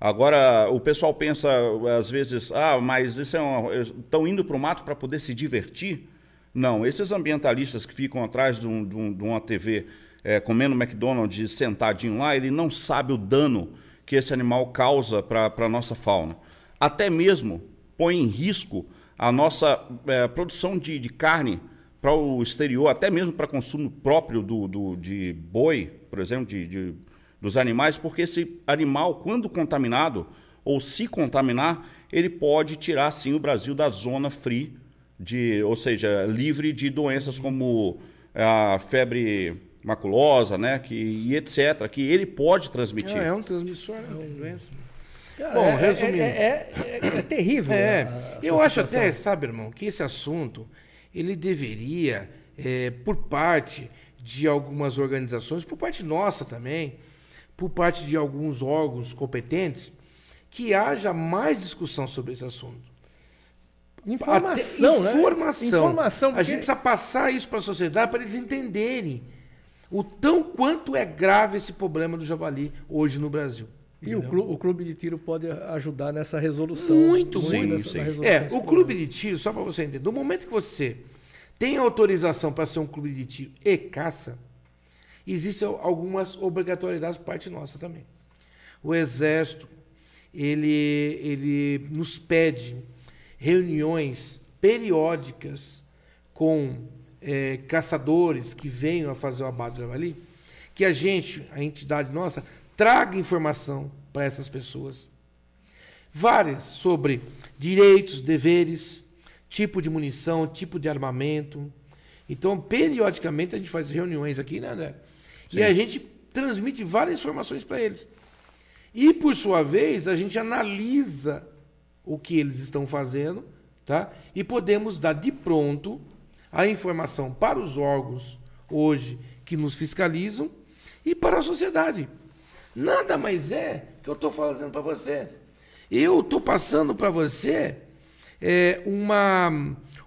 Agora, o pessoal pensa, às vezes, ah, mas isso é estão indo para o mato para poder se divertir? Não, esses ambientalistas que ficam atrás de, um, de, um, de uma TV é, comendo McDonald's sentadinho lá, ele não sabe o dano que esse animal causa para a nossa fauna. Até mesmo põe em risco a nossa é, produção de, de carne para o exterior, até mesmo para consumo próprio do, do, de boi, por exemplo, de, de, dos animais, porque esse animal, quando contaminado ou se contaminar, ele pode tirar sim o Brasil da zona free, de, ou seja, livre de doenças como a febre maculosa, né, que, e etc., que ele pode transmitir. É, é um transmissor, né, é doença. Cara, Bom, é, resumindo. É, é, é, é terrível. É, eu acho até, sabe, irmão, que esse assunto ele deveria, por parte de algumas organizações, por parte nossa também, por parte de alguns órgãos competentes, que haja mais discussão sobre esse assunto. Informação, Até, né? Informação. Informação porque... A gente precisa passar isso para a sociedade para eles entenderem o tão quanto é grave esse problema do javali hoje no Brasil. E o clube, o clube, de tiro pode ajudar nessa resolução. Muito, muito. Sim, sim. É, o clube de tiro, só para você entender, no momento que você tem autorização para ser um clube de tiro e caça, existem algumas obrigatoriedades por parte nossa também. O Exército, ele, ele nos pede reuniões periódicas com é, caçadores que venham a fazer o abate do javali, que a gente, a entidade nossa, traga informação para essas pessoas. Várias sobre direitos, deveres, tipo de munição, tipo de armamento. Então, periodicamente, a gente faz reuniões aqui, né, André? Sim. E a gente transmite várias informações para eles. E, por sua vez, a gente analisa o que eles estão fazendo tá? E podemos dar de pronto a informação para os órgãos hoje que nos fiscalizam e para a sociedade. Nada mais é que eu estou fazendo para você. Eu estou passando para você é, uma,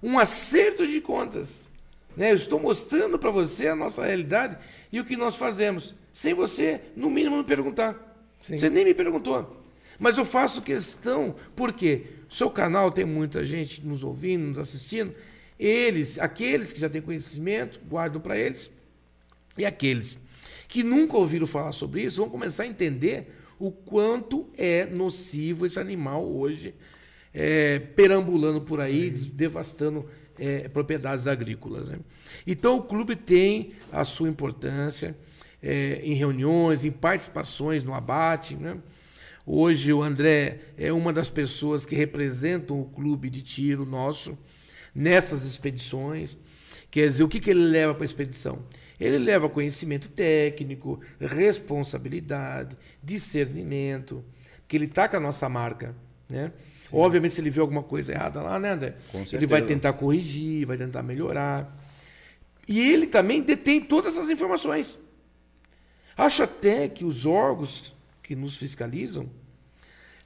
um acerto de contas. Né? Eu estou mostrando para você a nossa realidade e o que nós fazemos, sem você, no mínimo, me perguntar. Sim. Você nem me perguntou. Mas eu faço questão, porque seu canal tem muita gente nos ouvindo, nos assistindo. Eles, aqueles que já têm conhecimento, guardam para eles. E aqueles que nunca ouviram falar sobre isso vão começar a entender o quanto é nocivo esse animal hoje, é, perambulando por aí, devastando é, propriedades agrícolas. Né? Então, o clube tem a sua importância é, em reuniões, em participações no abate. Né? Hoje, o André é uma das pessoas que representam o clube de tiro nosso nessas expedições. Quer dizer, o que, que ele leva para a expedição? Ele leva conhecimento técnico, responsabilidade, discernimento, que ele está com a nossa marca. Né? Obviamente, se ele vê alguma coisa errada lá, né, André? ele vai tentar corrigir, vai tentar melhorar. E ele também detém todas essas informações. Acho até que os órgãos que nos fiscalizam,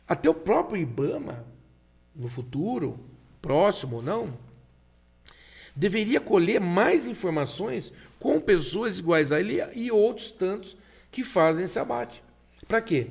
até o próprio IBAMA, no futuro, próximo ou não, deveria colher mais informações com pessoas iguais a ele e outros tantos que fazem esse abate. Para quê?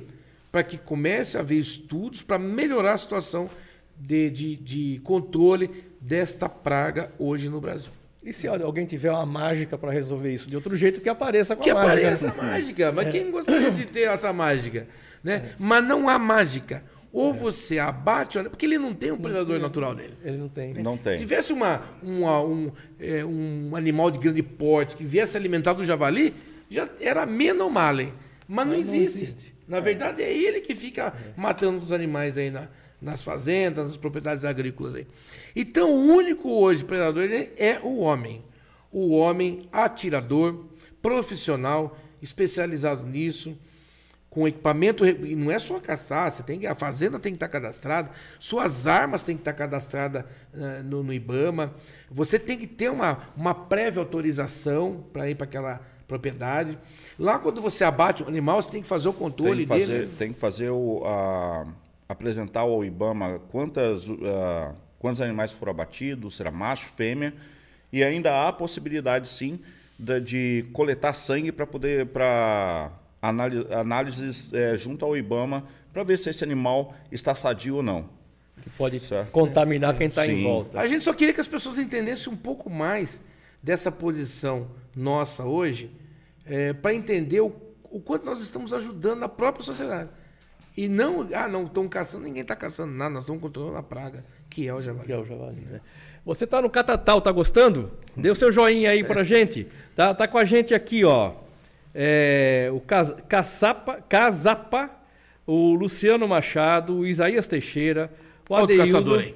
Para que comece a haver estudos para melhorar a situação de, de, de controle desta praga hoje no Brasil. E se alguém tiver uma mágica para resolver isso de outro jeito, que apareça com que a mágica. Que apareça a mágica. Mas é. quem gostaria de ter essa mágica? Né? É. Mas não há mágica. Ou é. você abate, porque ele não tem um predador natural dele. Ele não tem. Né? Não tem. Se tivesse uma, uma um, é, um animal de grande porte que viesse alimentar do javali, já era menos male. Mas, Mas não, existe. não, existe. Na verdade, é ele que fica matando os animais aí na, nas fazendas, nas propriedades agrícolas. Aí. Então, o único hoje predador é o homem. O homem atirador, profissional, especializado nisso, com equipamento. E não é só caçar, você tem a fazenda tem que estar cadastrada, suas armas têm que estar cadastradas uh, no, no, IBAMA. Você tem que ter uma, uma prévia autorização para ir para aquela propriedade. Lá, quando você abate o animal, você tem que fazer o controle tem fazer, dele. Tem que fazer o. A apresentar ao IBAMA quantas, uh, quantos animais foram abatidos, será macho, fêmea, e ainda há a possibilidade, sim, de, de coletar sangue para poder para análise, análises é, junto ao IBAMA para ver se esse animal está sadio ou não. Que pode certo? contaminar quem está em volta. A gente só queria que as pessoas entendessem um pouco mais dessa posição nossa hoje, é, para entender o, o quanto nós estamos ajudando a própria sociedade. E não, ah, não, estão caçando, ninguém está caçando nada, nós estamos controlando a praga, que é o javali. Que é o javali, né? Você está no Catatal, tá gostando? Dê o seu joinha aí pra [LAUGHS] gente. Tá, tá com a gente aqui, ó. É, o Caçapa, Casapa, o Luciano Machado, o Isaías Teixeira, o Adeildo. caçador aí.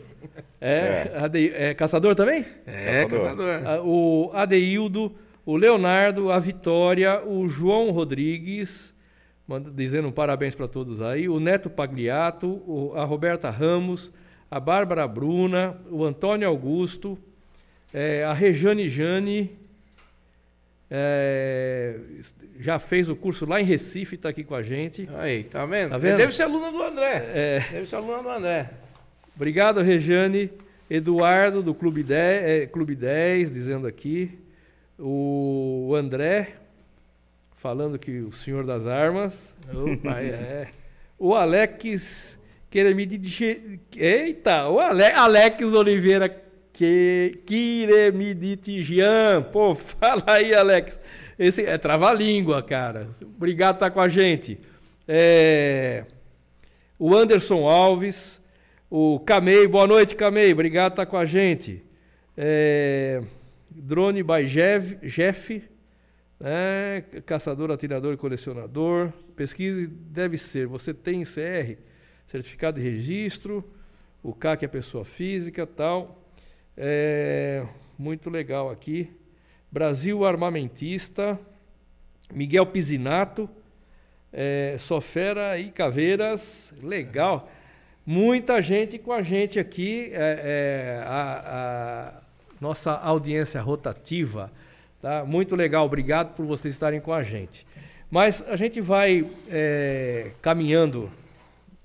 É, é. Ade, é, caçador também? É, caçador. caçador. O Adeildo, o Leonardo, a Vitória, o João Rodrigues, dizendo um parabéns para todos aí. O Neto Pagliato, o, a Roberta Ramos, a Bárbara Bruna, o Antônio Augusto, é, a Rejane Jane, é, já fez o curso lá em Recife, está aqui com a gente. Aí, tá vendo? Tá vendo? Deve ser aluna do André. É. Deve ser aluna do André. Obrigado, Rejane. Eduardo, do Clube 10, é, Clube 10 dizendo aqui. O André, falando que o senhor das armas. Opa, é. [LAUGHS] é. O Alex Queremidite. Eita, o Ale, Alex Oliveira que, Quiremiditigian. Pô, [LAUGHS] fala aí, Alex. Esse é trava-língua, cara. Obrigado por estar com a gente. É, o Anderson Alves. O Camei, boa noite, Camei. Obrigado por estar com a gente. É, Drone by Jeff, Jeff é, caçador, atirador e colecionador. Pesquisa deve ser. Você tem CR, certificado de registro, o CAC é pessoa física, tal. É, muito legal aqui. Brasil Armamentista, Miguel Pisinato, é, Sofera e Caveiras, legal. Muita gente com a gente aqui, é, é, a, a nossa audiência rotativa. Tá? Muito legal, obrigado por vocês estarem com a gente. Mas a gente vai é, caminhando,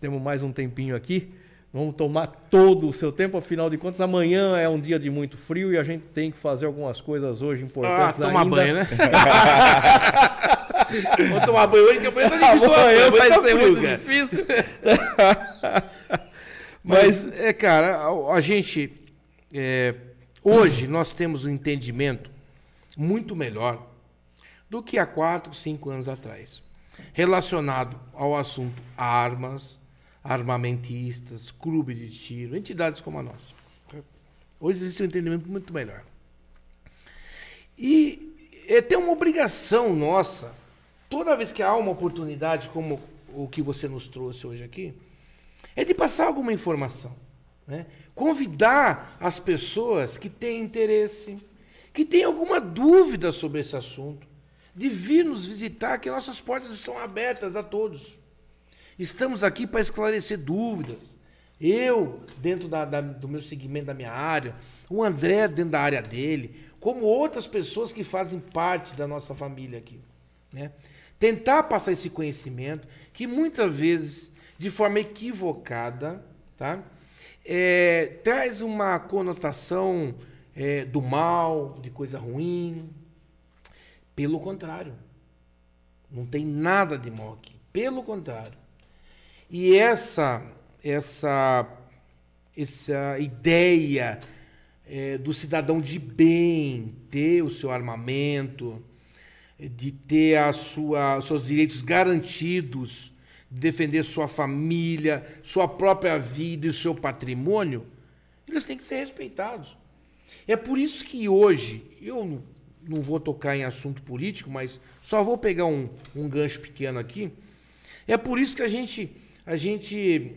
temos mais um tempinho aqui. Vamos tomar todo o seu tempo, afinal de contas, amanhã é um dia de muito frio e a gente tem que fazer algumas coisas hoje importantes. Ah, tomar ainda. banho, né? [LAUGHS] Vou tomar banho hoje, que amanhã tá difícil. Amanhã vai tá ser muito difícil. [LAUGHS] Mas, é, cara, a, a gente. é, hoje nós temos um entendimento muito melhor do que há quatro, cinco anos atrás. Relacionado ao assunto armas, armamentistas, clube de tiro, entidades como a nossa. Hoje existe um entendimento muito melhor. E é, tem uma obrigação nossa, toda vez que há uma oportunidade como o que você nos trouxe hoje aqui, é de passar alguma informação. Né? Convidar as pessoas que têm interesse, que têm alguma dúvida sobre esse assunto, de vir nos visitar, que nossas portas estão abertas a todos. Estamos aqui para esclarecer dúvidas. Eu, dentro da- da- do meu segmento, da minha área, o André, dentro da área dele, como outras pessoas que fazem parte da nossa família aqui. Né? Tentar passar esse conhecimento, que muitas vezes, de forma equivocada, tá? É, traz uma conotação é, do mal, de coisa ruim. Pelo contrário. Não tem nada de mal aqui. Pelo contrário. E essa essa essa ideia eh, do cidadão de bem ter o seu armamento, de ter a sua, os seus direitos garantidos, defender sua família, sua própria vida e seu patrimônio, eles têm que ser respeitados. É por isso que hoje, eu não, vou tocar em assunto político, mas só vou pegar um, um gancho pequeno aqui. É por isso que a gente a gente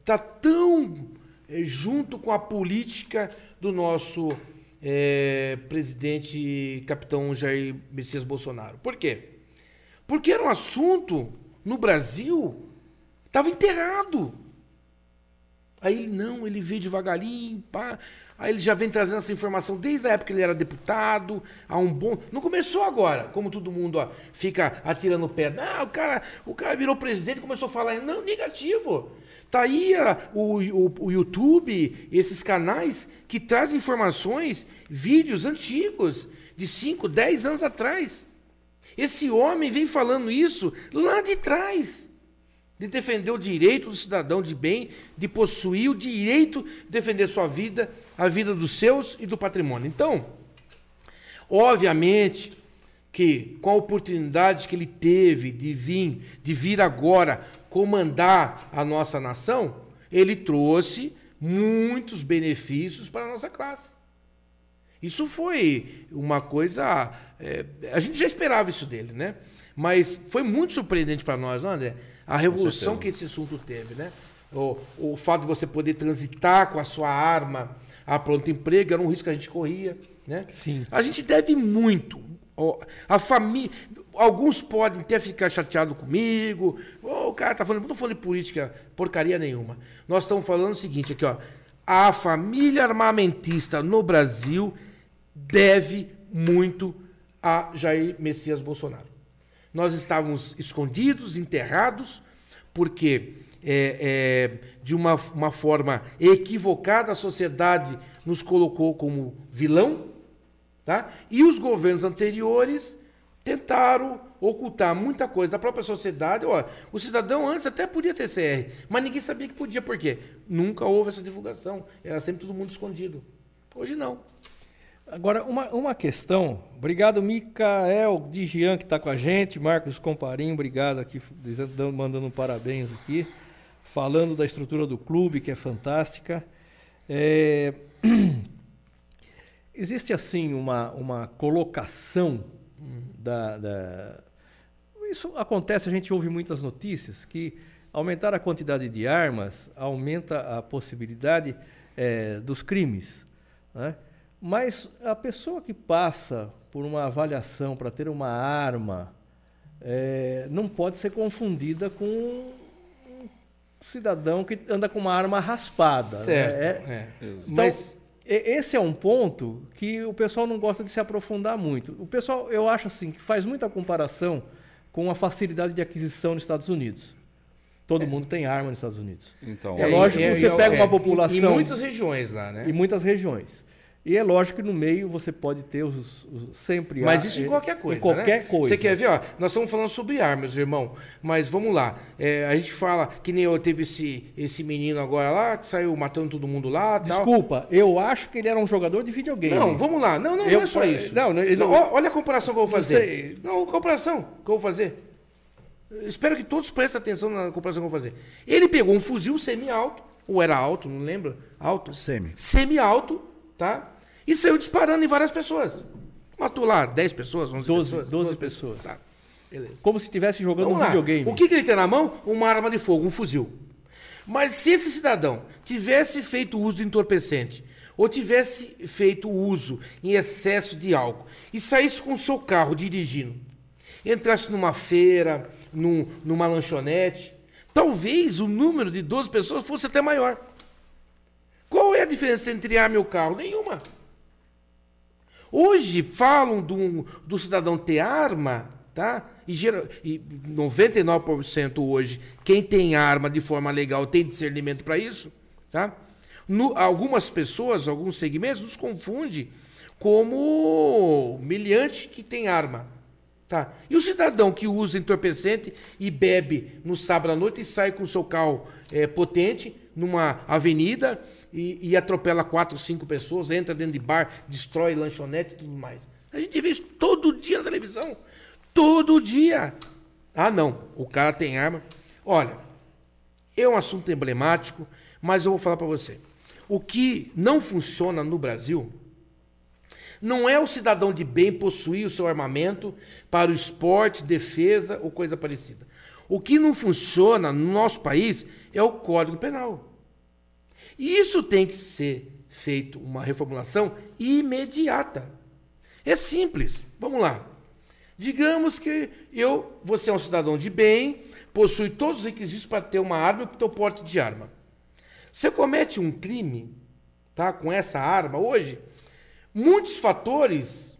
está tão é, junto com a política do nosso é, presidente capitão Jair Messias Bolsonaro. Por quê? Porque era um assunto no Brasil estava enterrado. Aí ele não, ele veio devagarinho, pá. Aí ele já vem trazendo essa informação desde a época que ele era deputado, há um bom. Não começou agora, como todo mundo ó, fica atirando o pé. Não, o cara, o cara virou presidente e começou a falar. Não, negativo. Tá aí a, o, o, o YouTube, esses canais que trazem informações, vídeos antigos, de 5, 10 anos atrás. Esse homem vem falando isso lá de trás de defender o direito do cidadão de bem, de possuir o direito de defender sua vida, a vida dos seus e do patrimônio. Então, obviamente que com a oportunidade que ele teve de vir, de vir agora comandar a nossa nação, ele trouxe muitos benefícios para a nossa classe. Isso foi uma coisa. é, a gente já esperava isso dele, né? Mas foi muito surpreendente para nós, não, André? A revolução que esse assunto teve, né? O, o fato de você poder transitar com a sua arma a pronto emprego era um risco que a gente corria, né? Sim. A gente deve muito. A família. Alguns podem até ficar chateados comigo. Ô, o cara tá falando. Não estou falando de política, porcaria nenhuma. Nós estamos falando o seguinte aqui, ó. A família armamentista no Brasil deve muito a Jair Messias Bolsonaro. Nós estávamos escondidos, enterrados, porque é, é, de uma, uma forma equivocada a sociedade nos colocou como vilão, tá? e os governos anteriores tentaram ocultar muita coisa da própria sociedade. O cidadão antes até podia ter CR, mas ninguém sabia que podia, por quê? Nunca houve essa divulgação, era sempre todo mundo escondido. Hoje não. Agora, uma, uma questão. Obrigado, Micael Digian, que está com a gente. Marcos Comparim, obrigado aqui, dizendo- dando- mandando um parabéns aqui. Falando da estrutura do clube, que é fantástica. É, [CLEARS THROAT] Existe, assim, uma, uma colocação da, da- Isso acontece, a gente ouve muitas notícias, que aumentar a quantidade de armas aumenta a possibilidade eh, dos crimes. né? Mas a pessoa que passa por uma avaliação para ter uma arma eh, não pode ser confundida com um cidadão que anda com uma arma raspada. né? Certo. É- é. Então, Mas esse é um ponto que o pessoal não gosta de se aprofundar muito. O pessoal, eu acho assim, que faz muita comparação com a facilidade de aquisição nos Estados Unidos. Todo mundo tem arma nos Estados Unidos. Então, É lógico que você pega uma em- população- Em muitas regiões lá, né? Em muitas regiões. E é lógico que no meio você pode ter os, os- sempre Mas isso em qualquer coisa. Em qualquer né? coisa. Você quer ver, ó? Nós estamos falando sobre armas, irmão. Mas vamos lá. É, a gente fala que nem eu teve esse, esse menino agora lá, que saiu matando todo mundo lá tal. Desculpa, eu acho que ele era um jogador de videogame. Não, vamos lá. Não, não, Eu- não é só isso. não, não- ó- olha a comparação que eu vou fazer. Você- Não, a comparação que eu vou fazer. Espero que todos prestem atenção na comparação que eu vou fazer. Ele pegou um fuzil semi-alto, ou era alto, não lembro. Alto. Semi. Semi-alto, tá? E saiu disparando em várias pessoas. Matou lá 10 pessoas, 11 12, pessoas. 12 pessoas. Tá, beleza. Como se estivesse jogando Vamos um lá. videogame. O que, que ele tem na mão? Uma arma de fogo, um fuzil. Mas se esse cidadão tivesse feito uso de entorpecente, ou tivesse feito uso em excesso de álcool, e saísse com o seu carro dirigindo, entrasse numa feira, num- numa lanchonete, talvez o número de 12 pessoas fosse até maior. Qual é a diferença entre arma e o carro? Nenhuma. Hoje falam do, do cidadão ter arma, tá? E, gera, e 99% hoje, quem tem arma de forma legal tem discernimento para isso, tá? No- algumas pessoas, alguns segmentos, nos confunde como miliante que tem arma. Tá? E o cidadão que usa entorpecente e bebe no sábado à noite e sai com o seu carro eh, potente numa avenida e, e atropela quatro, cinco pessoas, entra dentro de bar, destrói lanchonete e tudo mais. A gente vê isso todo dia na televisão. Todo dia. Ah, não. O cara tem arma. Olha, é um assunto emblemático, mas eu vou falar para você. O que não funciona no Brasil não é o cidadão de bem possuir o seu armamento para o esporte, defesa ou coisa parecida. O que não funciona no nosso país é o Código Penal. Isso tem que ser feito uma reformulação imediata. É simples. Vamos lá. Digamos que eu, você é um cidadão de bem, possui todos os requisitos para ter uma arma e para ter o porte de arma. Você comete um crime, tá, com essa arma hoje, muitos fatores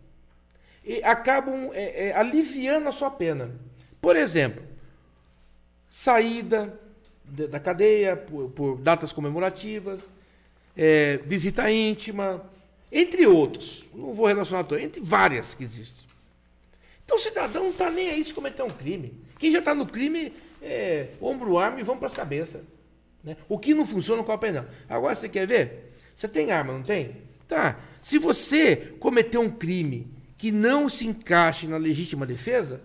acabam eh, eh, aliviando a sua pena. Por exemplo, saída da cadeia por, por datas comemorativas, eh, visita íntima, entre outros. Não vou relacionar todos, entre várias que existem. Então o cidadão não está nem aí se cometer um crime. Quem já está no crime, é, ombro, arma e vamos para as cabeças. Né? O que não funciona com a pena. Agora você quer ver? Você tem arma, não tem? Tá. Se você cometer um crime que não se encaixe na legítima defesa,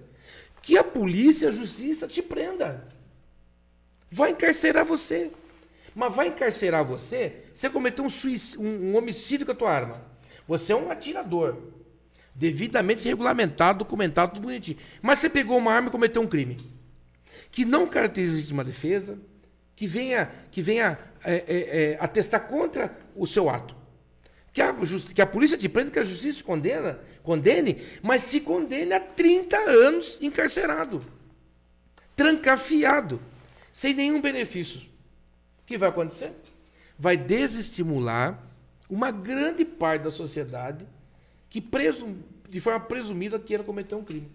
que a polícia, a justiça te prenda. Vai encarcerar você. Mas vai encarcerar você, você cometeu um, suic- um- um homicídio com a tua arma. Você é um atirador. Devidamente regulamentado, documentado, tudo bonitinho. Mas você pegou uma arma e cometeu um crime. Que não caracteriza legítima defesa, que venha, que venha é, é, é, atestar contra o seu ato. Que a, que a polícia te prenda, que a justiça te condena, condene, mas se condene a 30 anos encarcerado. Trancafiado. Sem nenhum benefício. O que vai acontecer? Vai desestimular uma grande parte da sociedade que presum, de forma presumida queira cometer um crime.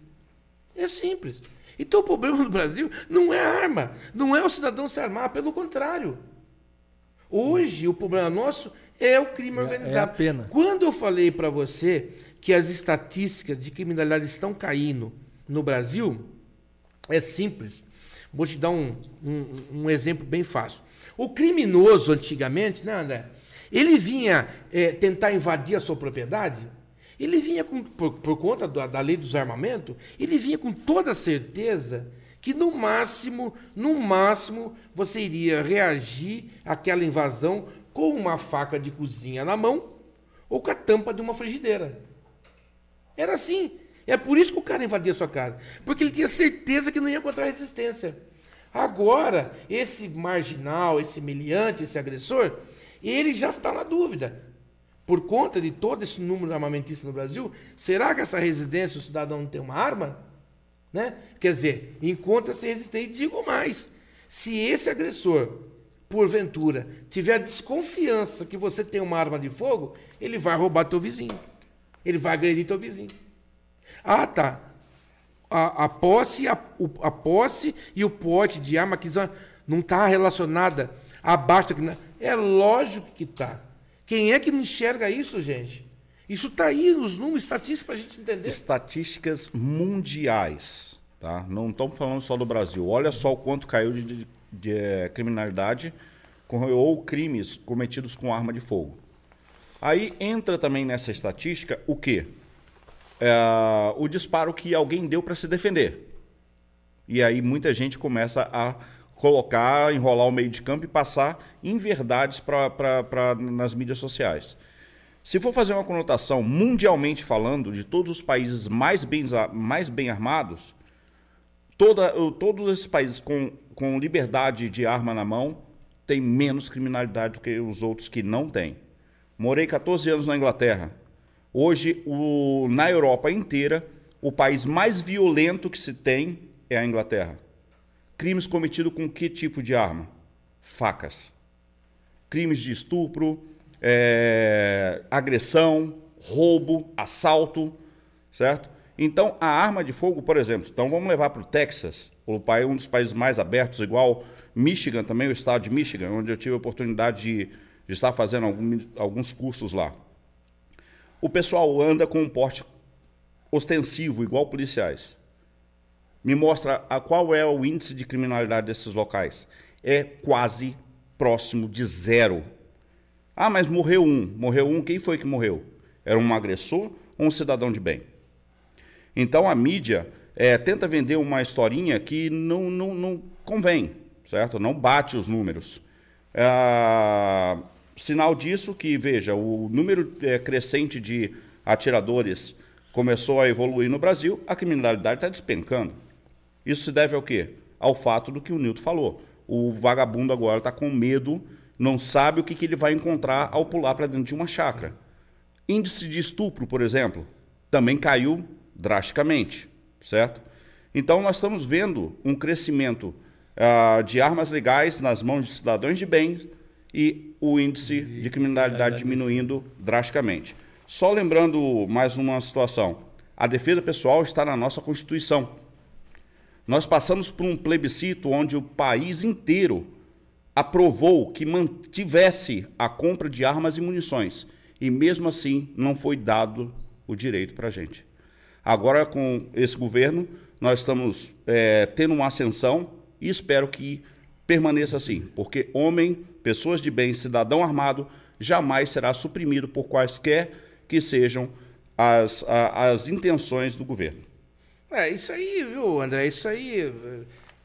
É simples. Então o problema no Brasil não é a arma, não é o cidadão se armar, pelo contrário. Hoje o problema nosso é o crime organizado. é a pena. Quando eu falei para você que as estatísticas de criminalidade estão caindo no Brasil, é simples. Vou te dar um, um, um exemplo bem fácil. O criminoso, antigamente, né, André? Ele vinha eh, tentar invadir a sua propriedade, ele vinha com, por, por conta da, da lei dos armamentos, ele vinha com toda certeza que no máximo, no máximo, você iria reagir àquela invasão com uma faca de cozinha na mão ou com a tampa de uma frigideira. Era assim. É por isso que o cara invadia a sua casa. Porque ele tinha certeza que não ia encontrar resistência. Agora, esse marginal, esse meliante, esse agressor, ele já está na dúvida. Por conta de todo esse número de armamentistas no Brasil, será que essa residência o cidadão não tem uma arma? Né? Quer dizer, encontra-se resistente. E digo mais: Se esse agressor, porventura, tiver desconfiança que você tem uma arma de fogo, ele vai roubar teu vizinho. Ele vai agredir teu vizinho. Ah, tá. A, a posse, a, o, a posse e o pote de arma que não está relacionada à basta. É lógico que está. Quem é que não enxerga isso, gente? Isso está aí nos números estatísticos para a gente entender. Estatísticas mundiais. Tá? Não estamos falando só do Brasil. Olha só o quanto caiu de, de, de eh, criminalidade ou crimes cometidos com arma de fogo. Aí entra também nessa estatística o quê? É, o disparo que alguém deu para se defender. E aí muita gente começa a colocar, enrolar o meio de campo e passar inverdades pra, nas mídias sociais. Se for fazer uma conotação mundialmente falando, de todos os países mais bem, mais bem armados, toda, todos esses países com, com liberdade de arma na mão têm menos criminalidade do que os outros que não têm. Morei 14 anos na Inglaterra. Hoje, o, na Europa inteira, o país mais violento que se tem é a Inglaterra. Crimes cometidos com que tipo de arma? Facas. Crimes de estupro, é, agressão, roubo, assalto, certo? Então, a arma de fogo, por exemplo, então vamos levar para o Texas, o país, um dos países mais abertos, igual Michigan também, o estado de Michigan, onde eu tive a oportunidade de, de estar fazendo algum, alguns cursos lá. O pessoal anda com um porte ostensivo, igual policiais. Me mostra a qual é o índice de criminalidade desses locais. É quase próximo de zero. Ah, mas morreu um. Morreu um, quem foi que morreu? Era um agressor ou um cidadão de bem? Então a mídia é, tenta vender uma historinha que não, não, não convém, certo? Não bate os números. É, sinal disso que, veja, o número é, crescente de atiradores começou a evoluir no Brasil, a criminalidade está despencando. Isso se deve ao quê? Ao fato do que o Nilton falou. O vagabundo agora está com medo não sabe o que, que ele vai encontrar ao pular para dentro de uma chácara. Índice de estupro, por exemplo, também caiu drasticamente, certo? Então, nós estamos vendo um crescimento uh, de armas legais nas mãos de cidadãos de bem e o índice de criminalidade diminuindo drasticamente. Só lembrando mais uma situação: a defesa pessoal está na nossa Constituição. Nós passamos por um plebiscito onde o país inteiro aprovou que mantivesse a compra de armas e munições. E mesmo assim não foi dado o direito para a gente. Agora, com esse governo, nós estamos é, tendo uma ascensão e espero que permaneça assim, porque homem, pessoas de bem, cidadão armado, jamais será suprimido por quaisquer que sejam as, a, as intenções do governo. É, isso aí, viu, André? Isso aí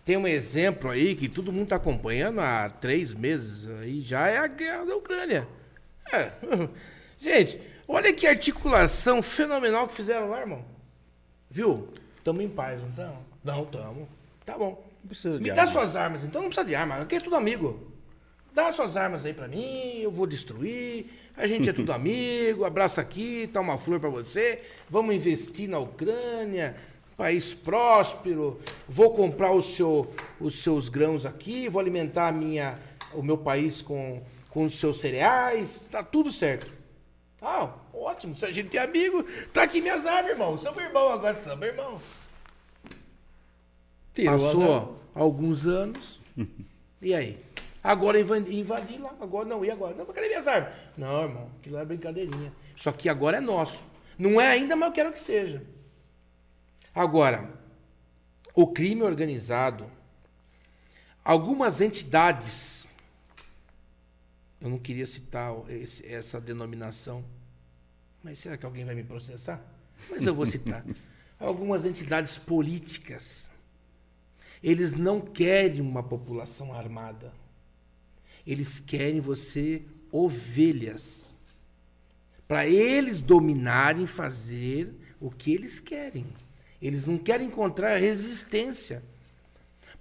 tem um exemplo aí que todo mundo está acompanhando há três meses aí, já é a guerra da Ucrânia. É. [LAUGHS] Gente, olha que articulação fenomenal que fizeram lá, irmão. Viu? Estamos em paz, não estamos? Não, estamos. Tá bom. Me dá suas armas, então não precisa de arma. Aqui é tudo amigo. Dá suas armas aí para mim, eu vou destruir. A gente é tudo [LAUGHS] amigo. Abraça aqui, tá uma flor para você. Vamos investir na Ucrânia país próspero, vou comprar o seu, os seus grãos aqui, vou alimentar minha, o meu país com, com os seus cereais, tá tudo certo. Ah, ótimo, se a gente é amigo, tá aqui minhas armas, irmão. Somos irmão agora, somos irmão. Passou alguns anos, [LAUGHS] e aí? Agora invadi lá, agora não, e agora? Não, cadê minhas armas? Não, irmão, aquilo é brincadeirinha. Só que agora é nosso. Não é ainda, mas eu quero que seja. Agora, o crime organizado, algumas entidades, eu não queria citar esse, essa denominação, mas será que alguém vai me processar? Mas eu vou citar. [LAUGHS] algumas entidades políticas, eles não querem uma população armada. Eles querem você ovelhas. Para eles dominarem, fazer o que eles querem. Eles não querem encontrar resistência.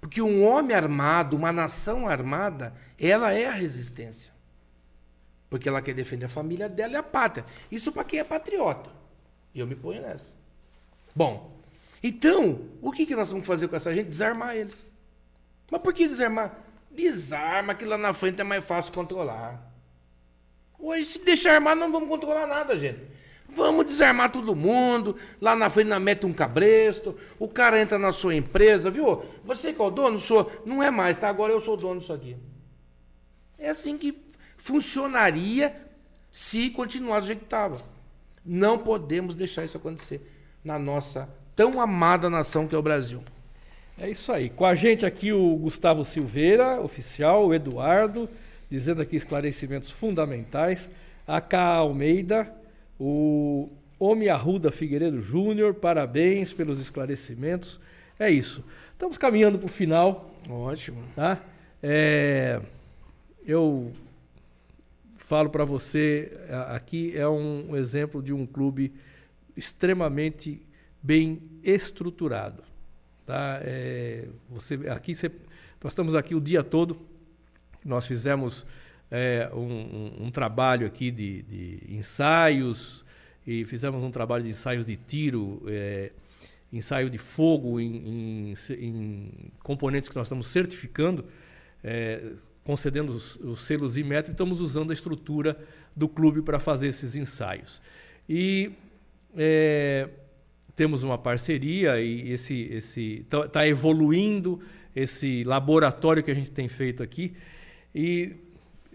Porque um homem armado, uma nação armada, ela é a resistência. Porque ela quer defender a família dela e a pátria. Isso para quem é patriota. E eu me ponho nessa. Bom, então, o que, que nós vamos fazer com essa gente? Desarmar eles. Mas por que desarmar? Desarma, que lá na frente é mais fácil controlar. Hoje, se deixar armar, não vamos controlar nada, gente. Vamos desarmar todo mundo. Lá na frente na mete um cabresto. O cara entra na sua empresa, viu? Você que é o dono, sou. Não é mais, tá? Agora eu sou o dono disso aqui. É assim que funcionaria se continuasse do jeito que estava. Não podemos deixar isso acontecer na nossa tão amada nação que é o Brasil. É isso aí. Com a gente aqui o Gustavo Silveira, oficial, o Eduardo, dizendo aqui esclarecimentos fundamentais. A K. Almeida, o Homem Arruda Figueiredo Júnior, parabéns pelos esclarecimentos. É isso. Estamos caminhando para o final. Ótimo. Tá? É, eu falo para você, aqui é um exemplo de um clube extremamente bem estruturado. Tá? É, você, aqui você, nós estamos aqui o dia todo, nós fizemos é, um, um, um, trabalho aqui de, de, ensaios e fizemos um trabalho de ensaios de tiro, é, ensaio de fogo em, em, em, componentes que nós estamos certificando, é, concedendo os, os selos IMET e estamos usando a estrutura do clube para fazer esses ensaios. E é, temos uma parceria e esse esse está tá evoluindo esse laboratório que a gente tem feito aqui e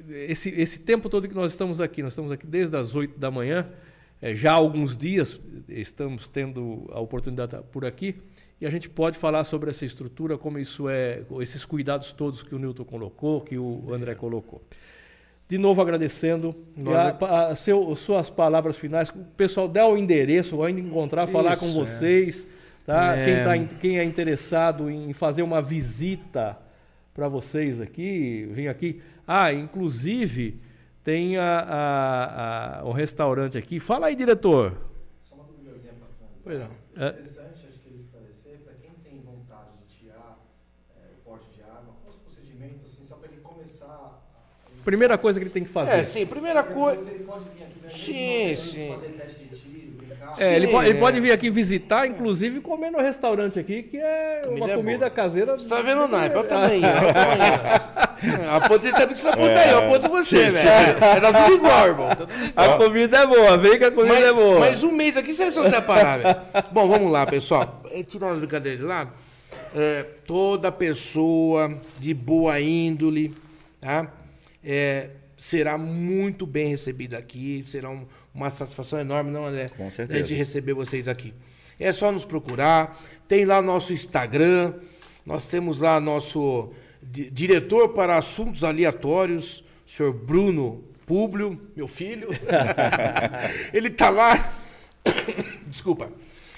esse, esse tempo todo que nós estamos aqui, nós estamos aqui desde as 8 da manhã, é, já há alguns dias estamos tendo a oportunidade por aqui, e a gente pode falar sobre essa estrutura, como isso é, esses cuidados todos que o Newton colocou, que o André colocou. De novo agradecendo. A, a, a seu, suas palavras finais. O pessoal dá o endereço, vai encontrar, falar isso, com é. vocês. Tá? É. Quem, tá, quem é interessado em fazer uma visita para vocês aqui, vem aqui. Ah, inclusive tem a, a, a, o restaurante aqui. Fala aí, diretor. Só uma dúvidazinha para Pois não. É. Interessante, acho que ele esclarecer, para quem tem vontade de tirar é, o porte de arma, quais os procedimentos, assim, só para ele começar. A... Primeira coisa que ele tem que fazer. É, sim, primeira coisa. Ele pode vir aqui, né? Sim, sim. Fazer teste de tiro é, ele, pode, ele pode vir aqui visitar, inclusive comer no restaurante aqui, que é comida uma é comida caseira. Você tá vendo o naipe? Olha o tamanho. Olha o tamanho. [LAUGHS] A ponta está precisa apontar é. aí, a ponta você, velho. É tá tudo igual, irmão. Tá tudo igual. A comida é boa, vem que a comida mas, é boa. Mas um mês aqui você só separar, velho. Bom, vamos lá, pessoal. Tirando a brincadeira de lado, é, toda pessoa de boa índole, tá? É, será muito bem recebida aqui, será um uma satisfação enorme, não, André? Com certeza. De receber vocês aqui. É só nos procurar. Tem lá nosso Instagram. Nós temos lá nosso diretor para assuntos aleatórios, senhor Bruno Públio, meu filho. [LAUGHS] Ele está lá. [COUGHS] Desculpa.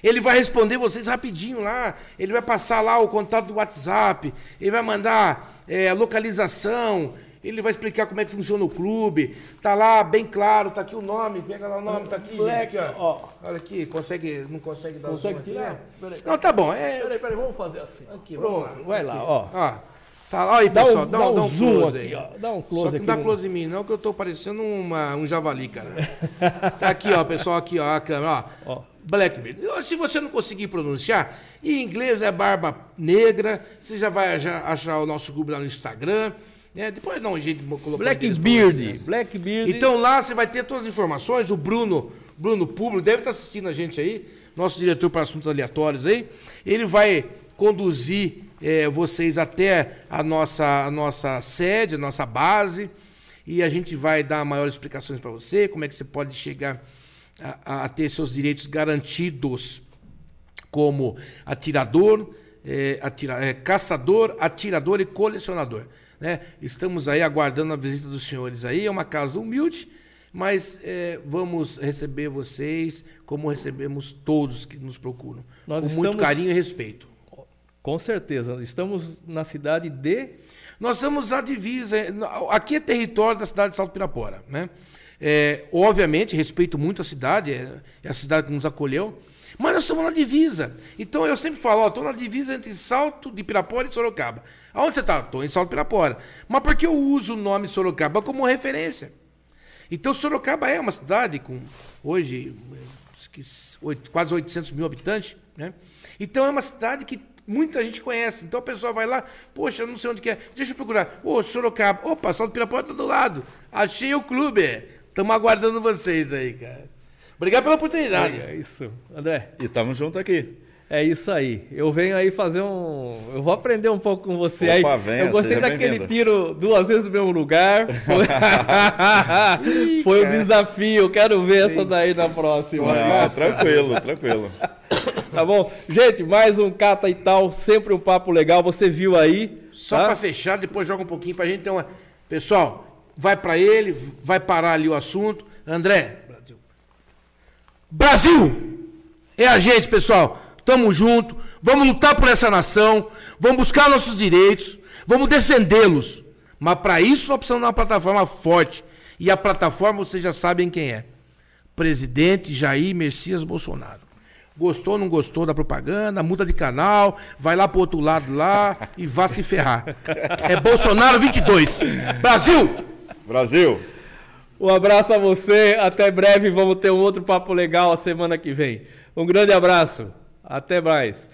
Ele vai responder vocês rapidinho lá. Ele vai passar lá o contato do WhatsApp. Ele vai mandar é, localização. Ele vai explicar como é que funciona o clube. Tá lá bem claro, tá aqui o nome, pega lá o nome, tá aqui, Black, gente. Aqui, ó. Olha aqui, consegue, não consegue dar consegue o tirar? Aqui, não, tá bom. É... Peraí, peraí, vamos fazer assim. Aqui, Pronto, vamos lá. vai lá, ó. ó. Tá lá aí, pessoal, dá um, dá um, dá um zoom close aqui, aí. ó. Dá um close Só que não dá close em mim, não, que eu tô parecendo uma, um javali, cara. tá aqui, ó, pessoal, aqui, ó, a câmera, ó. ó. Blackbeard. Se você não conseguir pronunciar, em inglês é Barba Negra. Você já vai achar o nosso grupo lá no Instagram. É, depois dá um jeito de colocar Blackbeard. Blackbeard. Então lá você vai ter todas as informações. O Bruno, Bruno Público, deve estar assistindo a gente aí, nosso diretor para assuntos aleatórios aí. Ele vai conduzir é, vocês até a nossa, a nossa sede, a nossa base. E a gente vai dar maiores explicações para você, como é que você pode chegar a, a ter seus direitos garantidos como atirador, é, atira, é, caçador, atirador e colecionador. Né? Estamos aí aguardando a visita dos senhores aí. É uma casa humilde, mas é, vamos receber vocês como recebemos todos que nos procuram. Nós com estamos... muito carinho e respeito. Com certeza. Estamos na cidade de. Nós estamos à divisa. Aqui é território da cidade de Salto Pirapora. Né? É, obviamente, respeito muito a cidade, é, é a cidade que nos acolheu. Mas nós estamos na divisa. Então eu sempre falo, estou na divisa entre Salto de Pirapora e Sorocaba. Aonde você está? Estou em Salto de Pirapora. Mas por que eu uso o nome Sorocaba como referência? Então Sorocaba é uma cidade com hoje quase 800 mil habitantes. Né? Então é uma cidade que muita gente conhece. Então a pessoa vai lá, poxa, não sei onde que é, deixa eu procurar. Ô, Sorocaba, opa, Salto Pirapora tá do lado. Achei o clube. Estamos aguardando vocês aí, cara. Obrigado pela oportunidade. É isso. André. E estamos juntos aqui. É isso aí. Eu venho aí fazer um. Eu vou aprender um pouco com você Opa, aí. venha, eu gostei seja daquele tiro duas vezes no mesmo lugar. Foi, [LAUGHS] [LAUGHS] Foi um desafio. Quero ver essa daí na próxima. Não, tranquilo, tranquilo. [COUGHS] Tá bom? Gente, mais um Cata e tal. Sempre um papo legal. Você viu aí. Só tá? pra fechar, depois joga um pouquinho pra gente ter uma. Pessoal, vai pra ele, vai parar ali o assunto. André. Brasil. É a gente, pessoal. Tamo junto. Vamos lutar por essa nação. Vamos buscar nossos direitos. Vamos defendê-los. Mas para isso nós precisamos de uma plataforma forte. E a plataforma vocês já sabem quem é. Presidente Jair Messias Bolsonaro. Gostou ou não gostou da propaganda? Muda de canal, vai lá pro outro lado lá e vá se ferrar. É Bolsonaro 22. Brasil! Brasil! Um abraço a você. Até breve. Vamos ter um outro papo legal a semana que vem. Um grande abraço. Até mais.